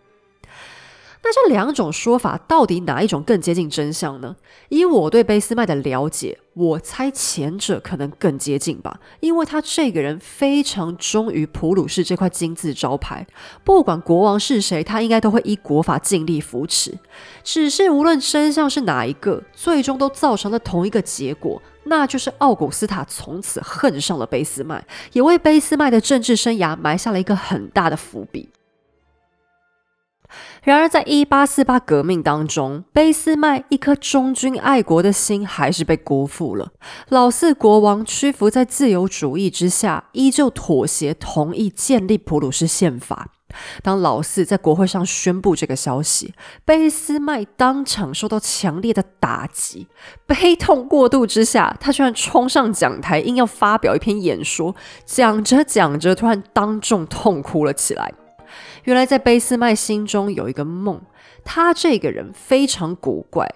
那这两种说法到底哪一种更接近真相呢？以我对贝斯麦的了解，我猜前者可能更接近吧，因为他这个人非常忠于普鲁士这块金字招牌，不管国王是谁，他应该都会依国法尽力扶持。只是无论真相是哪一个，最终都造成了同一个结果，那就是奥古斯塔从此恨上了贝斯麦，也为贝斯麦的政治生涯埋下了一个很大的伏笔。然而，在一八四八革命当中，俾斯麦一颗忠君爱国的心还是被辜负了。老四国王屈服在自由主义之下，依旧妥协同意建立普鲁士宪法。当老四在国会上宣布这个消息，俾斯麦当场受到强烈的打击，悲痛过度之下，他居然冲上讲台，硬要发表一篇演说。讲着讲着，突然当众痛哭了起来。原来在贝斯麦心中有一个梦，他这个人非常古怪，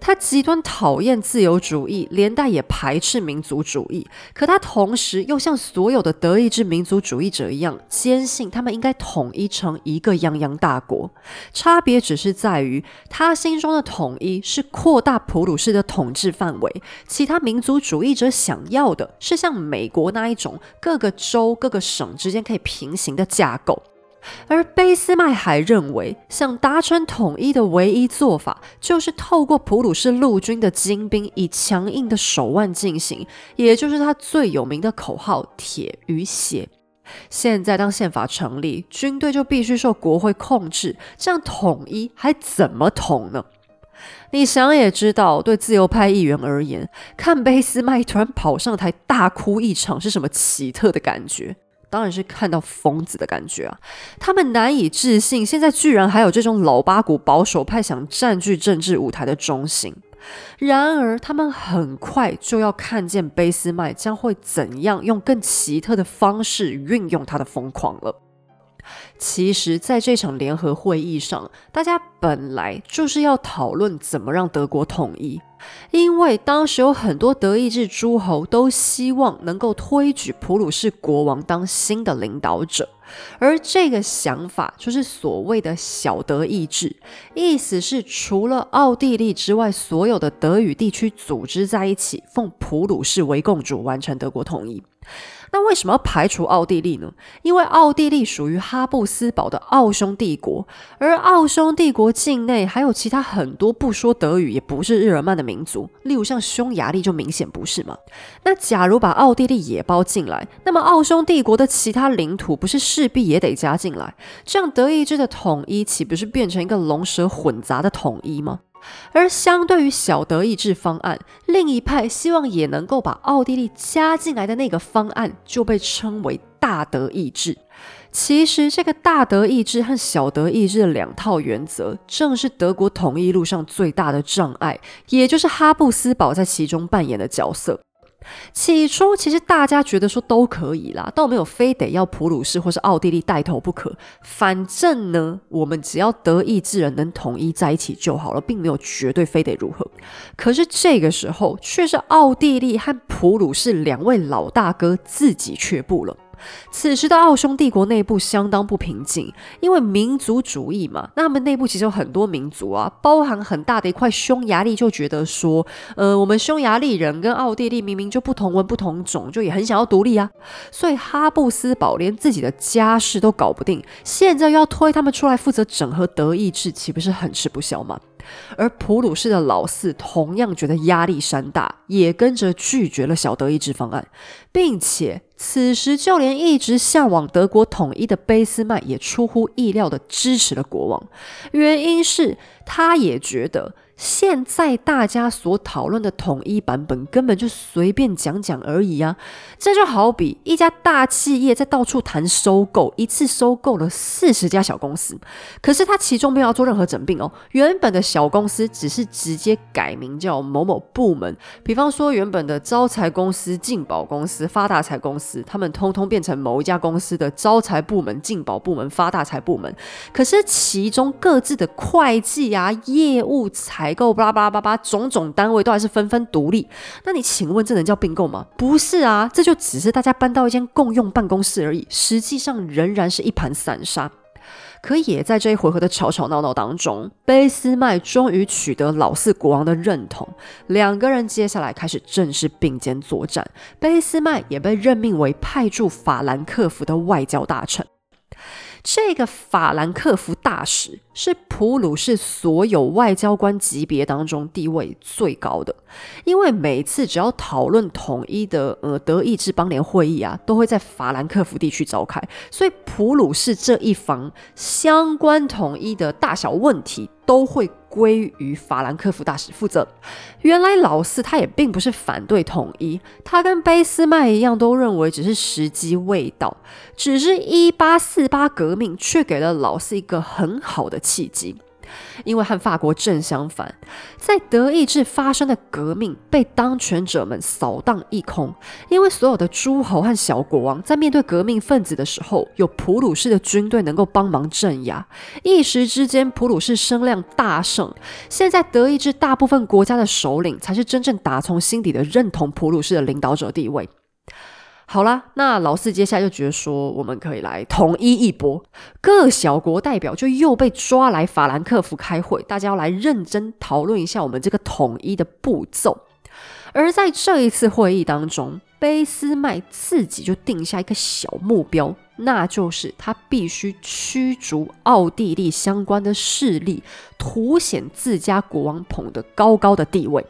他极端讨厌自由主义，连带也排斥民族主义。可他同时又像所有的德意志民族主义者一样，坚信他们应该统一成一个泱泱大国。差别只是在于，他心中的统一是扩大普鲁士的统治范围，其他民族主义者想要的是像美国那一种各个州、各个省之间可以平行的架构。而俾斯麦还认为，想达成统一的唯一做法，就是透过普鲁士陆军的精兵以强硬的手腕进行，也就是他最有名的口号“铁与血”。现在，当宪法成立，军队就必须受国会控制，这样统一还怎么统呢？你想也知道，对自由派议员而言，看俾斯麦突然跑上台大哭一场，是什么奇特的感觉？当然是看到疯子的感觉啊！他们难以置信，现在居然还有这种老八股保守派想占据政治舞台的中心。然而，他们很快就要看见贝斯麦将会怎样用更奇特的方式运用他的疯狂了。其实，在这场联合会议上，大家本来就是要讨论怎么让德国统一，因为当时有很多德意志诸侯都希望能够推举普鲁士国王当新的领导者。而这个想法就是所谓的小德意志，意思是除了奥地利之外，所有的德语地区组织在一起，奉普鲁士为共主，完成德国统一。那为什么要排除奥地利呢？因为奥地利属于哈布斯堡的奥匈帝国，而奥匈帝国境内还有其他很多不说德语也不是日耳曼的民族，例如像匈牙利就明显不是嘛。那假如把奥地利也包进来，那么奥匈帝国的其他领土不是势必也得加进来？这样德意志的统一岂不是变成一个龙蛇混杂的统一吗？而相对于小德意志方案，另一派希望也能够把奥地利加进来的那个方案，就被称为大德意志。其实，这个大德意志和小德意志的两套原则，正是德国统一路上最大的障碍，也就是哈布斯堡在其中扮演的角色。起初，其实大家觉得说都可以啦，倒没有非得要普鲁士或是奥地利带头不可。反正呢，我们只要德意志人能统一在一起就好了，并没有绝对非得如何。可是这个时候，却是奥地利和普鲁士两位老大哥自己却步了。此时的奥匈帝国内部相当不平静，因为民族主义嘛，那他们内部其实有很多民族啊，包含很大的一块匈牙利就觉得说，呃，我们匈牙利人跟奥地利明明就不同文不同种，就也很想要独立啊，所以哈布斯堡连自己的家事都搞不定，现在又要推他们出来负责整合德意志，岂不是很吃不消吗？而普鲁士的老四同样觉得压力山大，也跟着拒绝了小德意志方案，并且此时就连一直向往德国统一的贝斯麦也出乎意料的支持了国王，原因是他也觉得。现在大家所讨论的统一版本，根本就随便讲讲而已啊！这就好比一家大企业在到处谈收购，一次收购了四十家小公司，可是他其中没有要做任何整并哦。原本的小公司只是直接改名叫某某部门，比方说原本的招财公司、进宝公司、发大财公司，他们通通变成某一家公司的招财部门、进宝部门、发大财部门。可是其中各自的会计啊、业务、财购巴拉巴拉巴拉种种单位都还是纷纷独立，那你请问这能叫并购吗？不是啊，这就只是大家搬到一间共用办公室而已，实际上仍然是一盘散沙。可也在这一回合的吵吵闹闹当中，俾斯麦终于取得老四国王的认同，两个人接下来开始正式并肩作战。俾斯麦也被任命为派驻法兰克福的外交大臣。这个法兰克福大使是普鲁士所有外交官级别当中地位最高的，因为每次只要讨论统一的呃德意志邦联会议啊，都会在法兰克福地区召开，所以普鲁士这一方相关统一的大小问题都会。归于法兰克福大使负责。原来老四他也并不是反对统一，他跟俾斯麦一样，都认为只是时机未到。只是一八四八革命却给了老四一个很好的契机。因为和法国正相反，在德意志发生的革命被当权者们扫荡一空。因为所有的诸侯和小国王在面对革命分子的时候，有普鲁士的军队能够帮忙镇压，一时之间普鲁士声量大盛。现在德意志大部分国家的首领才是真正打从心底的认同普鲁士的领导者地位。好啦，那老四接下来就觉得说，我们可以来统一一波。各小国代表就又被抓来法兰克福开会，大家要来认真讨论一下我们这个统一的步骤。而在这一次会议当中，卑斯麦自己就定下一个小目标，那就是他必须驱逐奥地利相关的势力，凸显自家国王捧得高高的地位。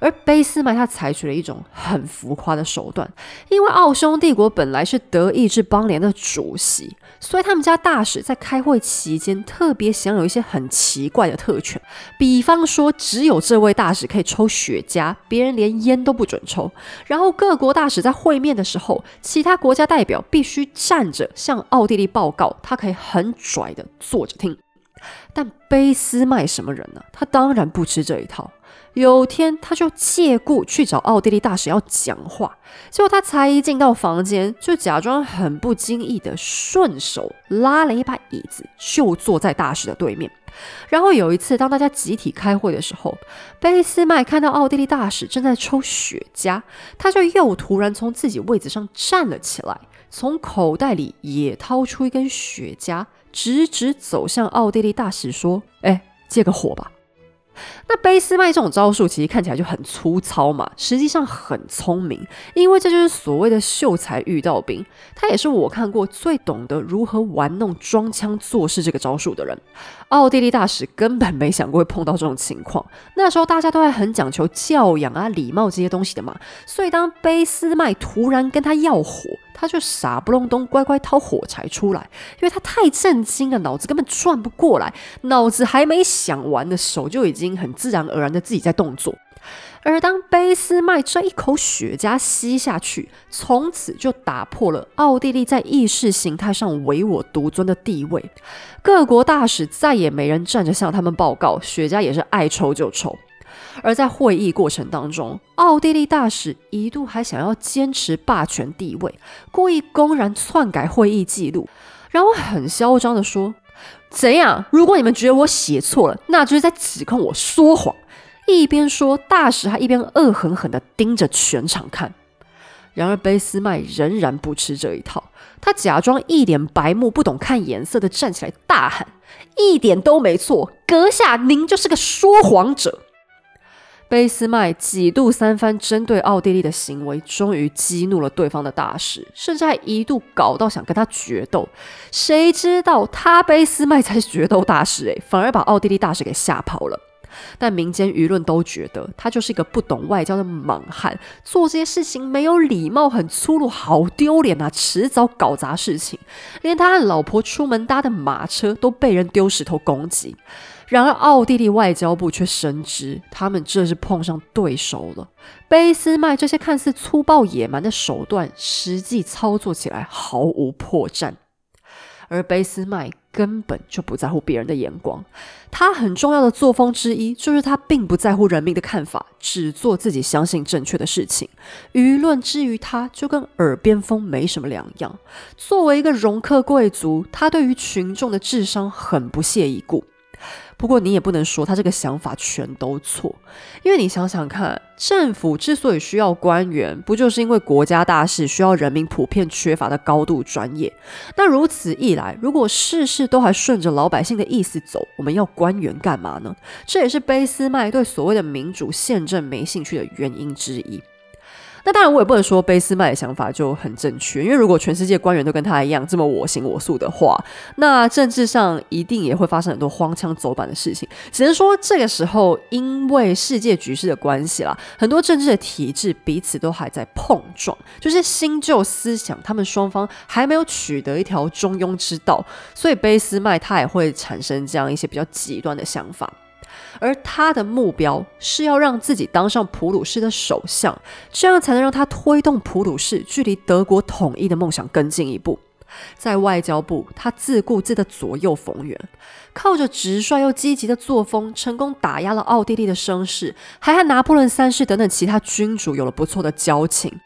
而俾斯麦他采取了一种很浮夸的手段，因为奥匈帝国本来是德意志邦联的主席，所以他们家大使在开会期间特别享有一些很奇怪的特权，比方说只有这位大使可以抽雪茄，别人连烟都不准抽。然后各国大使在会面的时候，其他国家代表必须站着向奥地利报告，他可以很拽的坐着听。但卑斯麦什么人呢？他当然不吃这一套。有天，他就借故去找奥地利大使要讲话，结果他才一进到房间，就假装很不经意的顺手拉了一把椅子，就坐在大使的对面。然后有一次，当大家集体开会的时候，卑斯麦看到奥地利大使正在抽雪茄，他就又突然从自己位子上站了起来，从口袋里也掏出一根雪茄，直直走向奥地利大使说：“哎，借个火吧。”那卑斯麦这种招数其实看起来就很粗糙嘛，实际上很聪明，因为这就是所谓的秀才遇到兵。他也是我看过最懂得如何玩弄装腔作势这个招数的人。奥地利大使根本没想过会碰到这种情况，那时候大家都还很讲求教养啊、礼貌这些东西的嘛，所以当卑斯麦突然跟他要火，他就傻不隆咚乖乖掏火柴出来，因为他太震惊了，脑子根本转不过来，脑子还没想完的手就已经很自然而然的自己在动作。而当卑斯麦这一口雪茄吸下去，从此就打破了奥地利在意识形态上唯我独尊的地位。各国大使再也没人站着向他们报告，雪茄也是爱抽就抽。而在会议过程当中，奥地利大使一度还想要坚持霸权地位，故意公然篡改会议记录，然后很嚣张的说：“怎样？如果你们觉得我写错了，那就是在指控我说谎。”一边说，大使还一边恶狠狠地盯着全场看。然而，卑斯麦仍然不吃这一套，他假装一脸白目、不懂看颜色的站起来大喊：“一点都没错，阁下您就是个说谎者！”卑斯麦几度三番针对奥地利的行为，终于激怒了对方的大使，甚至还一度搞到想跟他决斗。谁知道他卑斯麦才是决斗大使，诶，反而把奥地利大使给吓跑了。但民间舆论都觉得他就是一个不懂外交的莽汉，做这些事情没有礼貌，很粗鲁，好丢脸啊！迟早搞砸事情，连他和老婆出门搭的马车都被人丢石头攻击。然而，奥地利外交部却深知他们这是碰上对手了。卑斯麦这些看似粗暴野蛮的手段，实际操作起来毫无破绽。而卑斯麦根本就不在乎别人的眼光，他很重要的作风之一就是他并不在乎人民的看法，只做自己相信正确的事情。舆论之于他，就跟耳边风没什么两样。作为一个容克贵族，他对于群众的智商很不屑一顾。不过你也不能说他这个想法全都错，因为你想想看，政府之所以需要官员，不就是因为国家大事需要人民普遍缺乏的高度专业？那如此一来，如果事事都还顺着老百姓的意思走，我们要官员干嘛呢？这也是卑斯麦对所谓的民主宪政没兴趣的原因之一。那当然，我也不能说卑斯麦的想法就很正确，因为如果全世界官员都跟他一样这么我行我素的话，那政治上一定也会发生很多荒腔走板的事情。只能说这个时候，因为世界局势的关系啦，很多政治的体制彼此都还在碰撞，就是新旧思想，他们双方还没有取得一条中庸之道，所以卑斯麦他也会产生这样一些比较极端的想法。而他的目标是要让自己当上普鲁士的首相，这样才能让他推动普鲁士距离德国统一的梦想更进一步。在外交部，他自顾自的左右逢源，靠着直率又积极的作风，成功打压了奥地利的声势，还和拿破仑三世等等其他君主有了不错的交情。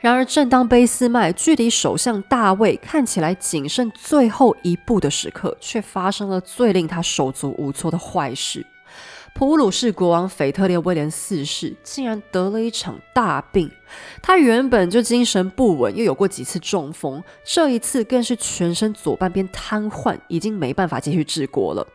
然而，正当卑斯麦距离首相大卫看起来仅剩最后一步的时刻，却发生了最令他手足无措的坏事。普鲁士国王腓特烈威廉四世竟然得了一场大病。他原本就精神不稳，又有过几次中风，这一次更是全身左半边瘫痪，已经没办法继续治国了。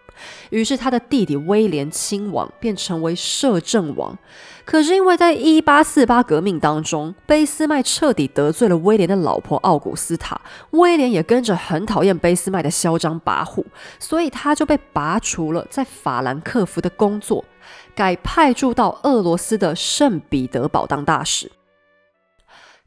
于是，他的弟弟威廉亲王便成为摄政王。可是，因为在一八四八革命当中，俾斯麦彻底得罪了威廉的老婆奥古斯塔，威廉也跟着很讨厌俾斯麦的嚣张跋扈，所以他就被拔除了在法兰克福的工作，改派驻到俄罗斯的圣彼得堡当大使。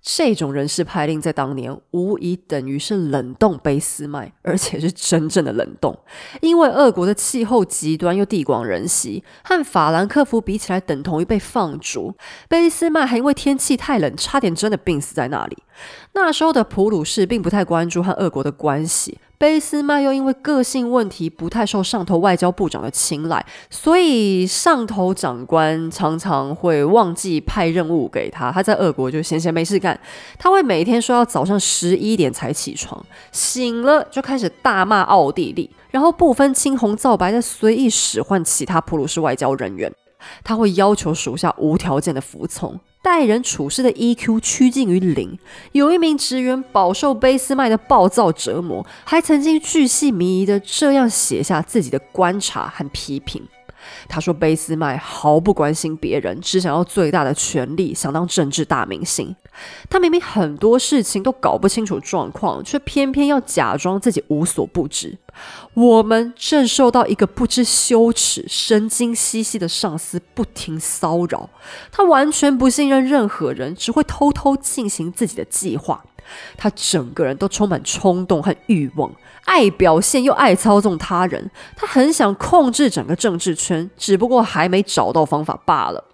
这种人事派令在当年无疑等于是冷冻卑斯麦，而且是真正的冷冻。因为俄国的气候极端又地广人稀，和法兰克福比起来等同于被放逐。卑斯麦还因为天气太冷，差点真的病死在那里。那时候的普鲁士并不太关注和俄国的关系，卑斯麦又因为个性问题不太受上头外交部长的青睐，所以上头长官常常会忘记派任务给他。他在俄国就闲闲没事干，他会每天说要早上十一点才起床，醒了就开始大骂奥地利，然后不分青红皂白的随意使唤其他普鲁士外交人员。他会要求属下无条件的服从。待人处事的 EQ 趋近于零。有一名职员饱受贝斯麦的暴躁折磨，还曾经巨细靡遗的这样写下自己的观察和批评。他说：“贝斯麦毫不关心别人，只想要最大的权力，想当政治大明星。他明明很多事情都搞不清楚状况，却偏偏要假装自己无所不知。”我们正受到一个不知羞耻、神经兮兮的上司不停骚扰，他完全不信任任何人，只会偷偷进行自己的计划。他整个人都充满冲动和欲望，爱表现又爱操纵他人。他很想控制整个政治圈，只不过还没找到方法罢了。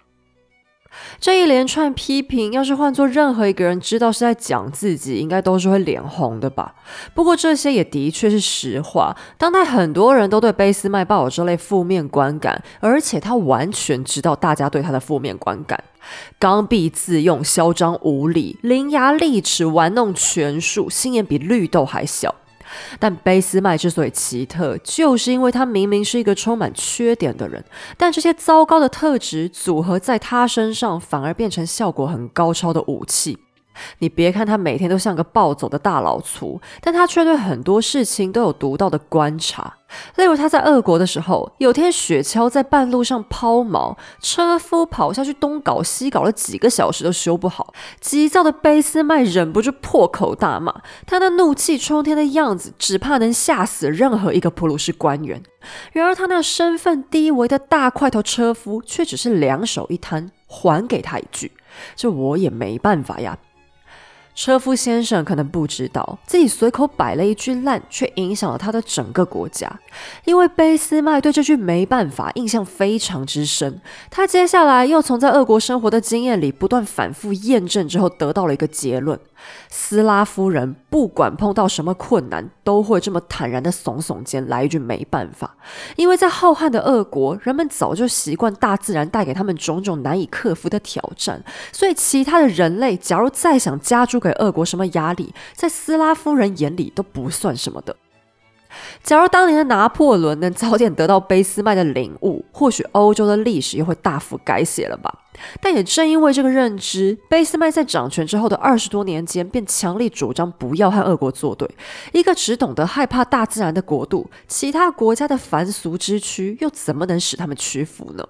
这一连串批评，要是换做任何一个人知道是在讲自己，应该都是会脸红的吧？不过这些也的确是实话。当代很多人都对贝斯麦抱有这类负面观感，而且他完全知道大家对他的负面观感：刚愎自用、嚣张无礼、伶牙俐齿、玩弄权术、心眼比绿豆还小。但贝斯麦之所以奇特，就是因为他明明是一个充满缺点的人，但这些糟糕的特质组合在他身上，反而变成效果很高超的武器。你别看他每天都像个暴走的大老粗，但他却对很多事情都有独到的观察。例如，他在俄国的时候，有天雪橇在半路上抛锚，车夫跑下去东搞西搞了几个小时都修不好。急躁的俾斯麦忍不住破口大骂，他那怒气冲天的样子，只怕能吓死任何一个普鲁士官员。然而，他那身份低微的大块头车夫却只是两手一摊，还给他一句：“这我也没办法呀。”车夫先生可能不知道，自己随口摆了一句烂，却影响了他的整个国家。因为贝斯麦对这句没办法印象非常之深，他接下来又从在俄国生活的经验里不断反复验证之后，得到了一个结论。斯拉夫人不管碰到什么困难，都会这么坦然的耸耸肩，来一句没办法。因为在浩瀚的俄国，人们早就习惯大自然带给他们种种难以克服的挑战，所以其他的人类，假如再想加诸给俄国什么压力，在斯拉夫人眼里都不算什么的。假如当年的拿破仑能早点得到俾斯麦的领悟，或许欧洲的历史又会大幅改写了吧。但也正因为这个认知，俾斯麦在掌权之后的二十多年间，便强力主张不要和俄国作对。一个只懂得害怕大自然的国度，其他国家的凡俗之躯又怎么能使他们屈服呢？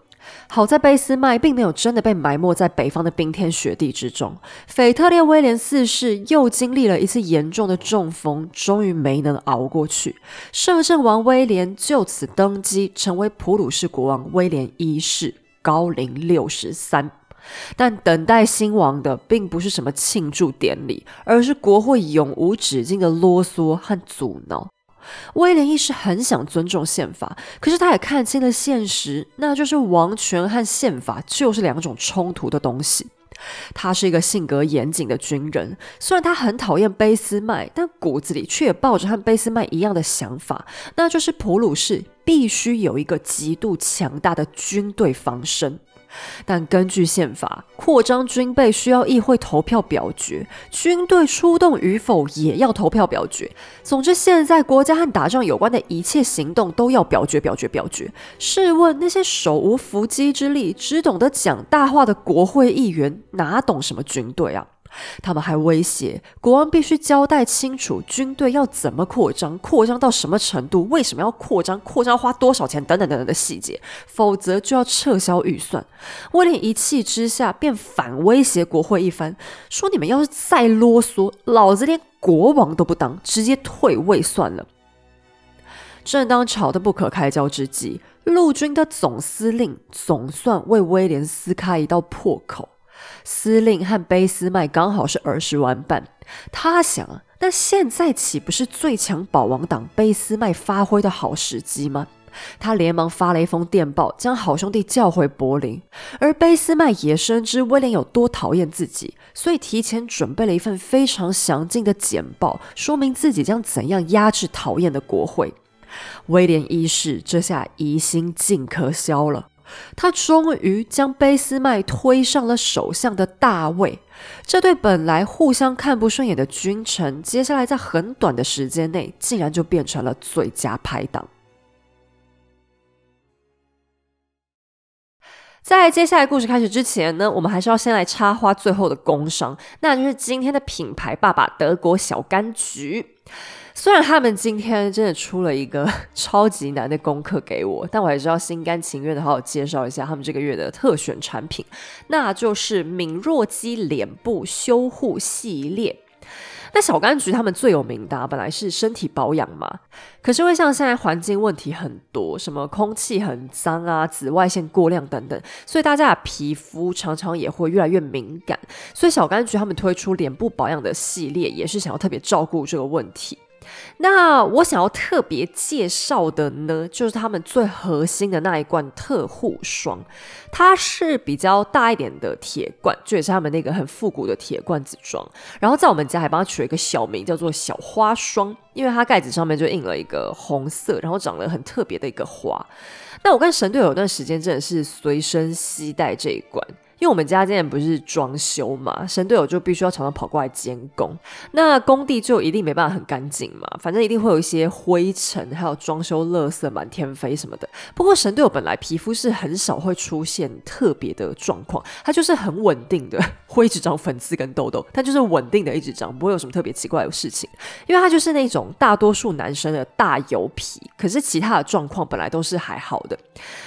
好在俾斯麦并没有真的被埋没在北方的冰天雪地之中。腓特烈威廉四世又经历了一次严重的中风，终于没能熬过去。摄政王威廉就此登基，成为普鲁士国王威廉一世，高龄六十三。但等待新王的并不是什么庆祝典礼，而是国会永无止境的啰嗦和阻挠。威廉一世很想尊重宪法，可是他也看清了现实，那就是王权和宪法就是两种冲突的东西。他是一个性格严谨的军人，虽然他很讨厌俾斯麦，但骨子里却也抱着和俾斯麦一样的想法，那就是普鲁士必须有一个极度强大的军队防身。但根据宪法，扩张军备需要议会投票表决，军队出动与否也要投票表决。总之，现在国家和打仗有关的一切行动都要表决、表决、表决。试问那些手无缚鸡之力、只懂得讲大话的国会议员，哪懂什么军队啊？他们还威胁国王必须交代清楚军队要怎么扩张，扩张到什么程度，为什么要扩张，扩张花多少钱等等等等的细节，否则就要撤销预算。威廉一气之下便反威胁国会一番，说：“你们要是再啰嗦，老子连国王都不当，直接退位算了。”正当吵得不可开交之际，陆军的总司令总算为威廉撕开一道破口。司令和俾斯麦刚好是儿时玩伴，他想，那现在岂不是最强保王党俾斯麦发挥的好时机吗？他连忙发了一封电报，将好兄弟叫回柏林。而俾斯麦也深知威廉有多讨厌自己，所以提前准备了一份非常详尽的简报，说明自己将怎样压制讨厌的国会。威廉一世这下疑心尽可消了。他终于将卑斯麦推上了首相的大位，这对本来互相看不顺眼的君臣，接下来在很短的时间内，竟然就变成了最佳拍档。在接下来故事开始之前呢，我们还是要先来插花最后的工商，那就是今天的品牌爸爸德国小柑橘。虽然他们今天真的出了一个 超级难的功课给我，但我还是要心甘情愿的好好介绍一下他们这个月的特选产品，那就是敏若肌脸部修护系列。那小柑橘他们最有名的本来是身体保养嘛，可是因为像现在环境问题很多，什么空气很脏啊、紫外线过量等等，所以大家的皮肤常常也会越来越敏感。所以小柑橘他们推出脸部保养的系列，也是想要特别照顾这个问题。那我想要特别介绍的呢，就是他们最核心的那一罐特护霜，它是比较大一点的铁罐，就也是他们那个很复古的铁罐子装。然后在我们家还帮它取了一个小名，叫做小花霜，因为它盖子上面就印了一个红色，然后长得很特别的一个花。那我跟神队有段时间真的是随身携带这一罐。因为我们家今年不是装修嘛，神队友就必须要常常跑过来监工，那工地就一定没办法很干净嘛，反正一定会有一些灰尘，还有装修垃圾满天飞什么的。不过神队友本来皮肤是很少会出现特别的状况，它就是很稳定的，会一直长粉刺跟痘痘，它就是稳定的一直长，不会有什么特别奇怪的事情。因为它就是那种大多数男生的大油皮，可是其他的状况本来都是还好的，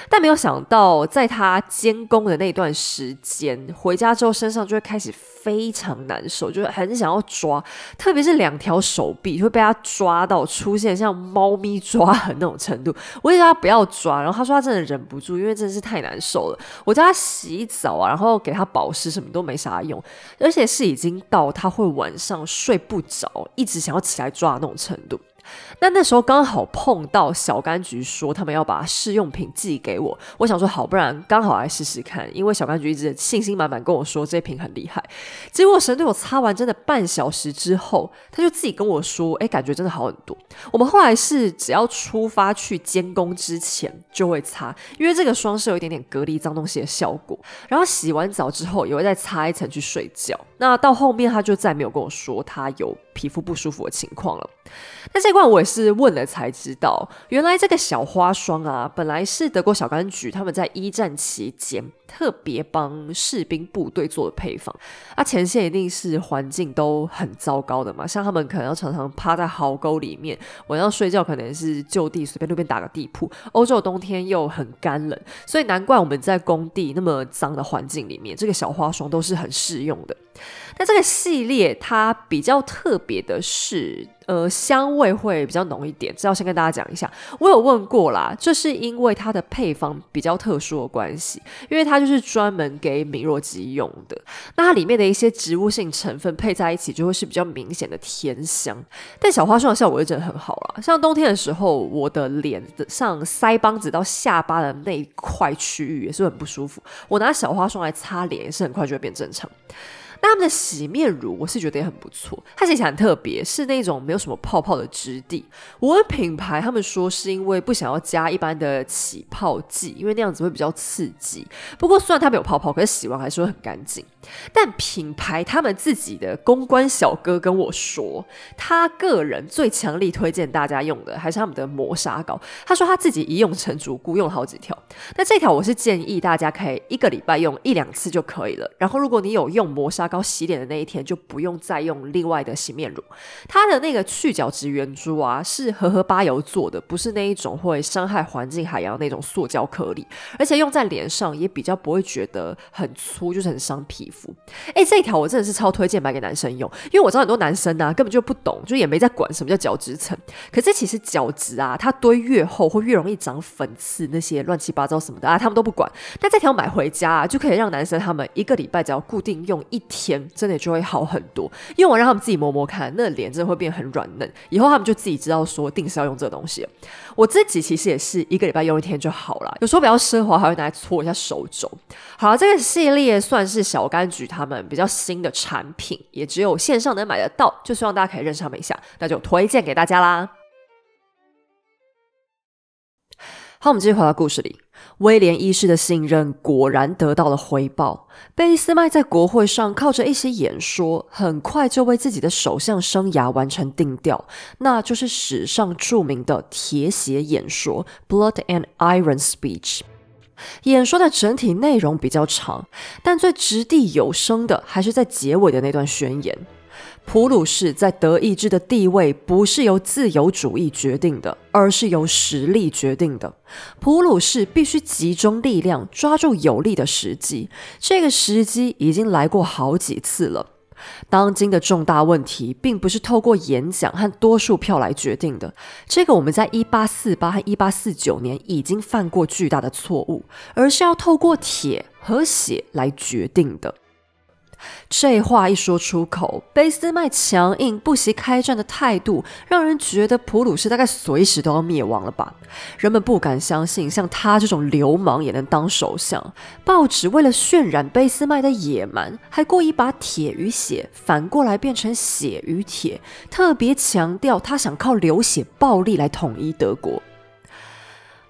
但没有想到在他监工的那段时。间回家之后，身上就会开始非常难受，就是很想要抓，特别是两条手臂会被他抓到，出现像猫咪抓痕那种程度。我也叫他不要抓，然后他说他真的忍不住，因为真的是太难受了。我叫他洗澡啊，然后给他保湿，什么都没啥用，而且是已经到他会晚上睡不着，一直想要起来抓的那种程度。那那时候刚好碰到小柑橘说他们要把试用品寄给我，我想说好，不然刚好来试试看，因为小柑橘一直信心满满跟我说这瓶很厉害。结果神队友擦完真的半小时之后，他就自己跟我说，哎，感觉真的好很多。我们后来是只要出发去监工之前就会擦，因为这个霜是有一点点隔离脏东西的效果。然后洗完澡之后也会再擦一层去睡觉。那到后面他就再没有跟我说他有皮肤不舒服的情况了。那这罐我是问了才知道，原来这个小花霜啊，本来是德国小柑橘他们在一战期间特别帮士兵部队做的配方。啊，前线一定是环境都很糟糕的嘛，像他们可能要常常趴在壕沟里面，晚上睡觉可能是就地随便路边打个地铺。欧洲的冬天又很干冷，所以难怪我们在工地那么脏的环境里面，这个小花霜都是很适用的。那这个系列它比较特别的是。呃，香味会比较浓一点，这要先跟大家讲一下。我有问过啦，这是因为它的配方比较特殊的关系，因为它就是专门给敏弱肌用的。那它里面的一些植物性成分配在一起，就会是比较明显的甜香。但小花霜的效果就真的很好啦，像冬天的时候，我的脸上腮帮子到下巴的那一块区域也是很不舒服，我拿小花霜来擦脸，也是很快就会变正常。那他们的洗面乳，我是觉得也很不错。它洗起来很特别，是那种没有什么泡泡的质地。我问品牌，他们说是因为不想要加一般的起泡剂，因为那样子会比较刺激。不过虽然它没有泡泡，可是洗完还是会很干净。但品牌他们自己的公关小哥跟我说，他个人最强力推荐大家用的还是他们的磨砂膏。他说他自己一用成主顾，用了好几条。那这条我是建议大家可以一个礼拜用一两次就可以了。然后如果你有用磨砂膏，要洗脸的那一天就不用再用另外的洗面乳，它的那个去角质圆珠啊是荷荷巴油做的，不是那一种会伤害环境海洋那种塑胶颗粒，而且用在脸上也比较不会觉得很粗，就是很伤皮肤。哎，这一条我真的是超推荐买给男生用，因为我知道很多男生啊根本就不懂，就也没在管什么叫角质层。可是其实角质啊，它堆越厚会越容易长粉刺，那些乱七八糟什么的啊，他们都不管。但这条买回家啊，就可以让男生他们一个礼拜只要固定用一天。真的就会好很多。用完让他们自己摸摸看，那脸真的会变很软嫩。以后他们就自己知道说，定是要用这个东西。我自己其实也是一个礼拜用一天就好了。有时候比较奢华，还会拿来搓一下手肘。好了，这个系列算是小柑橘他们比较新的产品，也只有线上能买得到，就希望大家可以认识他们一下，那就推荐给大家啦。好，我们继续回到故事里。威廉一世的信任果然得到了回报。俾斯麦在国会上靠着一些演说，很快就为自己的首相生涯完成定调，那就是史上著名的铁血演说 （Blood and Iron Speech）。演说的整体内容比较长，但最掷地有声的还是在结尾的那段宣言。普鲁士在德意志的地位不是由自由主义决定的，而是由实力决定的。普鲁士必须集中力量，抓住有利的时机。这个时机已经来过好几次了。当今的重大问题，并不是透过演讲和多数票来决定的。这个我们在一八四八和一八四九年已经犯过巨大的错误，而是要透过铁和血来决定的。这话一说出口，贝斯麦强硬不惜开战的态度，让人觉得普鲁士大概随时都要灭亡了吧？人们不敢相信，像他这种流氓也能当首相。报纸为了渲染贝斯麦的野蛮，还故意把铁与血反过来变成血与铁，特别强调他想靠流血暴力来统一德国。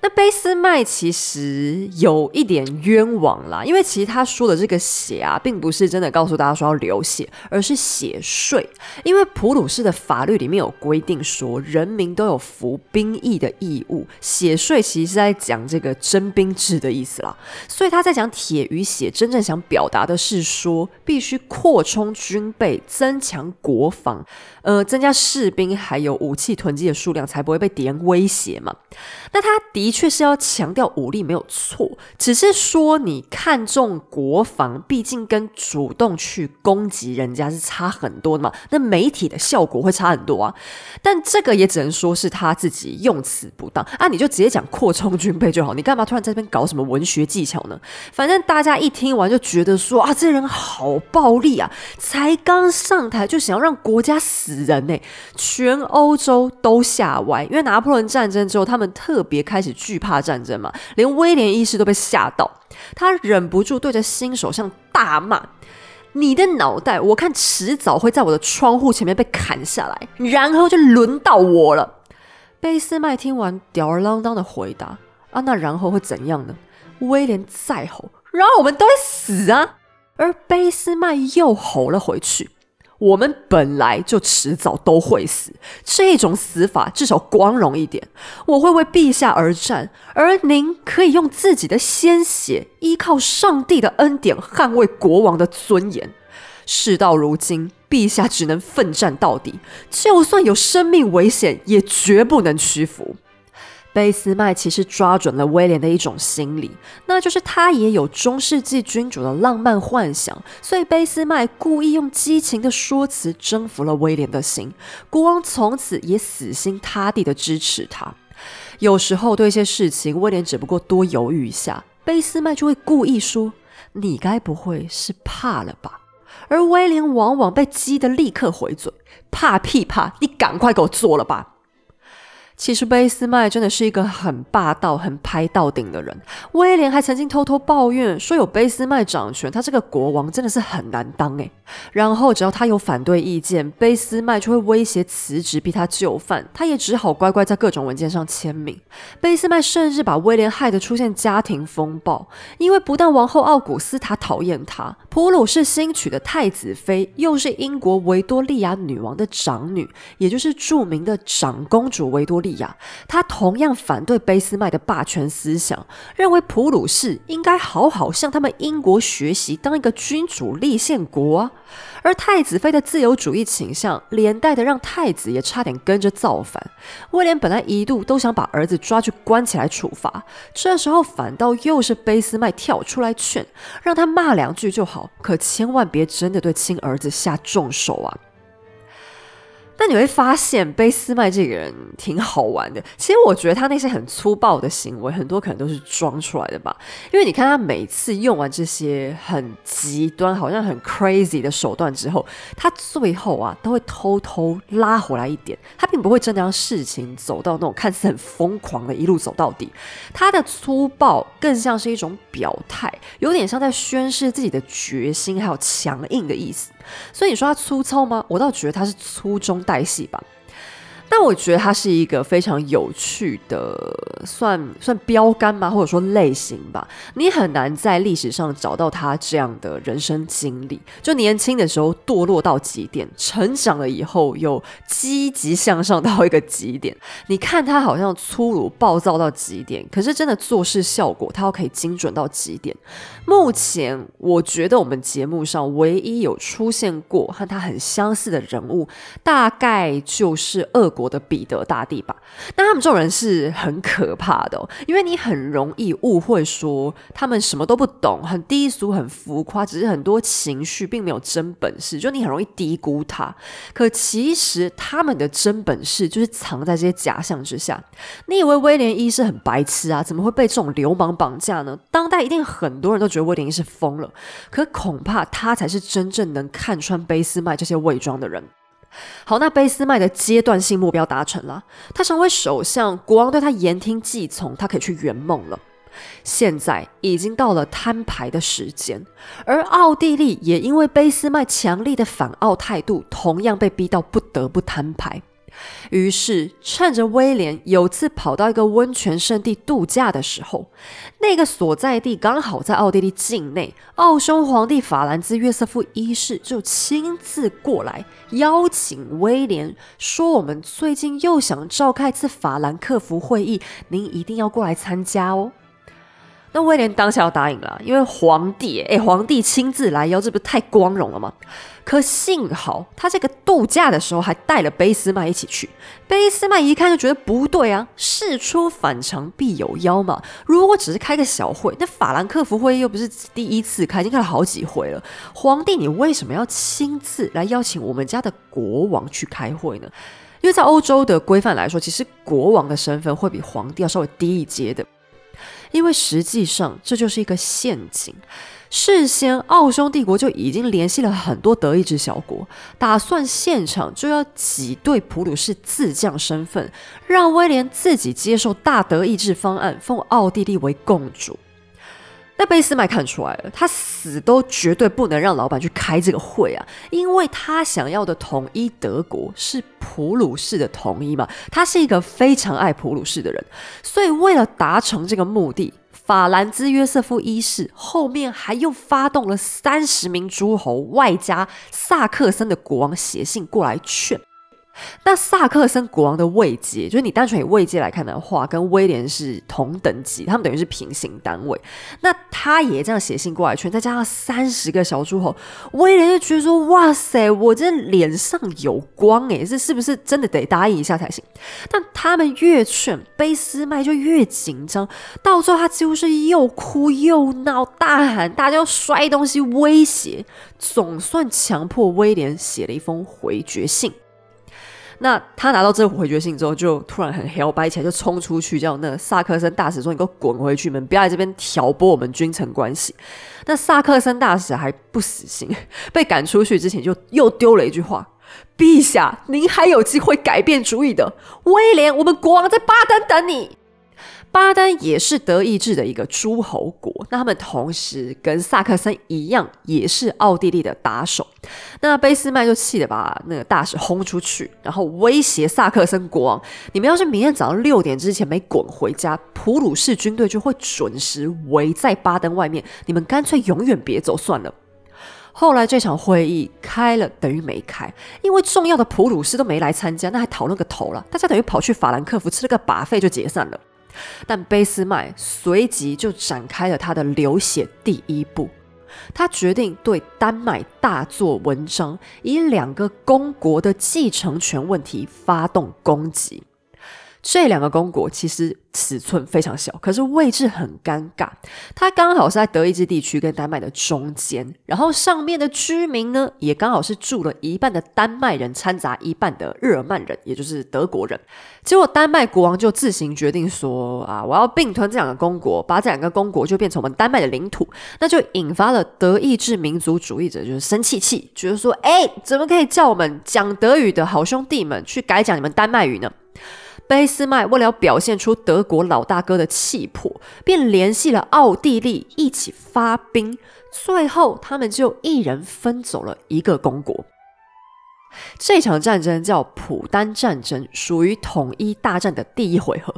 那俾斯麦其实有一点冤枉啦，因为其实他说的这个血啊，并不是真的告诉大家说要流血，而是血税。因为普鲁士的法律里面有规定说，人民都有服兵役的义务，血税其实是在讲这个征兵制的意思啦。所以他在讲铁与血，真正想表达的是说，必须扩充军备，增强国防，呃，增加士兵还有武器囤积的数量，才不会被敌人威胁嘛。那他的确是要强调武力没有错，只是说你看重国防，毕竟跟主动去攻击人家是差很多的嘛。那媒体的效果会差很多啊。但这个也只能说是他自己用词不当啊。你就直接讲扩充军备就好，你干嘛突然在这边搞什么文学技巧呢？反正大家一听完就觉得说啊，这人好暴力啊！才刚上台就想要让国家死人呢，全欧洲都吓歪，因为拿破仑战争之后，他们特别开始惧怕战争嘛，连威廉一世都被吓到，他忍不住对着新首相大骂：“你的脑袋，我看迟早会在我的窗户前面被砍下来，然后就轮到我了。”贝斯麦听完，吊儿郎当的回答：“啊，那然后会怎样呢？”威廉再吼：“然后我们都会死啊！”而贝斯麦又吼了回去。我们本来就迟早都会死，这种死法至少光荣一点。我会为陛下而战，而您可以用自己的鲜血，依靠上帝的恩典捍卫国王的尊严。事到如今，陛下只能奋战到底，就算有生命危险，也绝不能屈服。贝斯麦其实抓准了威廉的一种心理，那就是他也有中世纪君主的浪漫幻想，所以贝斯麦故意用激情的说辞征服了威廉的心，国王从此也死心塌地的支持他。有时候对一些事情，威廉只不过多犹豫一下，贝斯麦就会故意说：“你该不会是怕了吧？”而威廉往往被激得立刻回嘴：“怕屁怕！你赶快给我做了吧！”其实贝斯麦真的是一个很霸道、很拍到顶的人。威廉还曾经偷偷抱怨说，有贝斯麦掌权，他这个国王真的是很难当诶。然后只要他有反对意见，贝斯麦就会威胁辞职，逼他就范。他也只好乖乖在各种文件上签名。贝斯麦甚至把威廉害得出现家庭风暴，因为不但王后奥古斯塔讨厌他，普鲁士新娶的太子妃又是英国维多利亚女王的长女，也就是著名的长公主维多。利亚，她同样反对俾斯麦的霸权思想，认为普鲁士应该好好向他们英国学习，当一个君主立宪国。而太子妃的自由主义倾向，连带的让太子也差点跟着造反。威廉本来一度都想把儿子抓去关起来处罚，这时候反倒又是俾斯麦跳出来劝，让他骂两句就好，可千万别真的对亲儿子下重手啊！那你会发现贝斯麦这个人挺好玩的。其实我觉得他那些很粗暴的行为，很多可能都是装出来的吧。因为你看他每次用完这些很极端、好像很 crazy 的手段之后，他最后啊都会偷偷拉回来一点。他并不会真的让事情走到那种看似很疯狂的一路走到底。他的粗暴更像是一种表态，有点像在宣示自己的决心还有强硬的意思。所以你说它粗糙吗？我倒觉得它是粗中带细吧。但我觉得它是一个非常有趣的，算算标杆吗？或者说类型吧。你很难在历史上找到他这样的人生经历，就年轻的时候堕落到极点，成长了以后又积极向上到一个极点。你看他好像粗鲁暴躁到极点，可是真的做事效果，他又可以精准到极点。目前我觉得我们节目上唯一有出现过和他很相似的人物，大概就是恶。国我的彼得大帝吧，那他们这种人是很可怕的，因为你很容易误会说他们什么都不懂，很低俗、很浮夸，只是很多情绪，并没有真本事，就你很容易低估他。可其实他们的真本事就是藏在这些假象之下。你以为威廉一是很白痴啊？怎么会被这种流氓绑架呢？当代一定很多人都觉得威廉一是疯了，可恐怕他才是真正能看穿卑斯麦这些伪装的人。好，那贝斯麦的阶段性目标达成了，他成为首相，国王对他言听计从，他可以去圆梦了。现在已经到了摊牌的时间，而奥地利也因为贝斯麦强力的反奥态度，同样被逼到不得不摊牌。于是，趁着威廉有次跑到一个温泉圣地度假的时候，那个所在地刚好在奥地利境内，奥匈皇帝法兰兹约瑟夫一世就亲自过来邀请威廉，说：“我们最近又想召开一次法兰克福会议，您一定要过来参加哦。”那威廉当下要答应了，因为皇帝，哎，皇帝亲自来邀，这不是太光荣了吗？可幸好他这个度假的时候还带了卑斯麦一起去。卑斯麦一看就觉得不对啊，事出反常必有妖嘛。如果只是开个小会，那法兰克福会议又不是第一次开，已经开了好几回了。皇帝，你为什么要亲自来邀请我们家的国王去开会呢？因为在欧洲的规范来说，其实国王的身份会比皇帝要稍微低一阶的。因为实际上这就是一个陷阱。事先，奥匈帝国就已经联系了很多德意志小国，打算现场就要挤兑普鲁士自降身份，让威廉自己接受大德意志方案，奉奥地利为共主。那贝斯麦看出来了，他死都绝对不能让老板去开这个会啊，因为他想要的统一德国是普鲁士的统一嘛。他是一个非常爱普鲁士的人，所以为了达成这个目的，法兰兹约瑟夫一世后面还又发动了三十名诸侯，外加萨克森的国王写信过来劝。那萨克森国王的位阶，就是你单纯以位阶来看的话，跟威廉是同等级，他们等于是平行单位。那他也这样写信过来劝，再加上三十个小诸侯，威廉就觉得说：“哇塞，我这脸上有光诶，这是不是真的得答应一下才行？”但他们越劝，卑斯麦就越紧张，到最后他几乎是又哭又闹，大喊大家要摔东西威胁，总算强迫威廉写了一封回绝信。那他拿到这回绝信之后，就突然很 hell 摆起来，就冲出去叫那个萨克森大使说：“你给我滚回去，你们不要在这边挑拨我们君臣关系。”那萨克森大使还不死心，被赶出去之前就又丢了一句话：“陛下，您还有机会改变主意的，威廉，我们国王在巴登等你。”巴登也是德意志的一个诸侯国，那他们同时跟萨克森一样，也是奥地利的打手。那俾斯麦就气得把那个大使轰出去，然后威胁萨克森国王：“你们要是明天早上六点之前没滚回家，普鲁士军队就会准时围在巴登外面，你们干脆永远别走算了。”后来这场会议开了等于没开，因为重要的普鲁士都没来参加，那还讨论个头了。大家等于跑去法兰克福吃了个把费就解散了。但贝斯麦随即就展开了他的流血第一步，他决定对丹麦大做文章，以两个公国的继承权问题发动攻击。这两个公国其实尺寸非常小，可是位置很尴尬。它刚好是在德意志地区跟丹麦的中间，然后上面的居民呢，也刚好是住了一半的丹麦人掺杂一半的日耳曼人，也就是德国人。结果丹麦国王就自行决定说：“啊，我要并吞这两个公国，把这两个公国就变成我们丹麦的领土。”那就引发了德意志民族主义者就是生气气，觉得说：“哎，怎么可以叫我们讲德语的好兄弟们去改讲你们丹麦语呢？”俾斯麦为了表现出德国老大哥的气魄，便联系了奥地利一起发兵。最后，他们就一人分走了一个公国。这场战争叫普丹战争，属于统一大战的第一回合。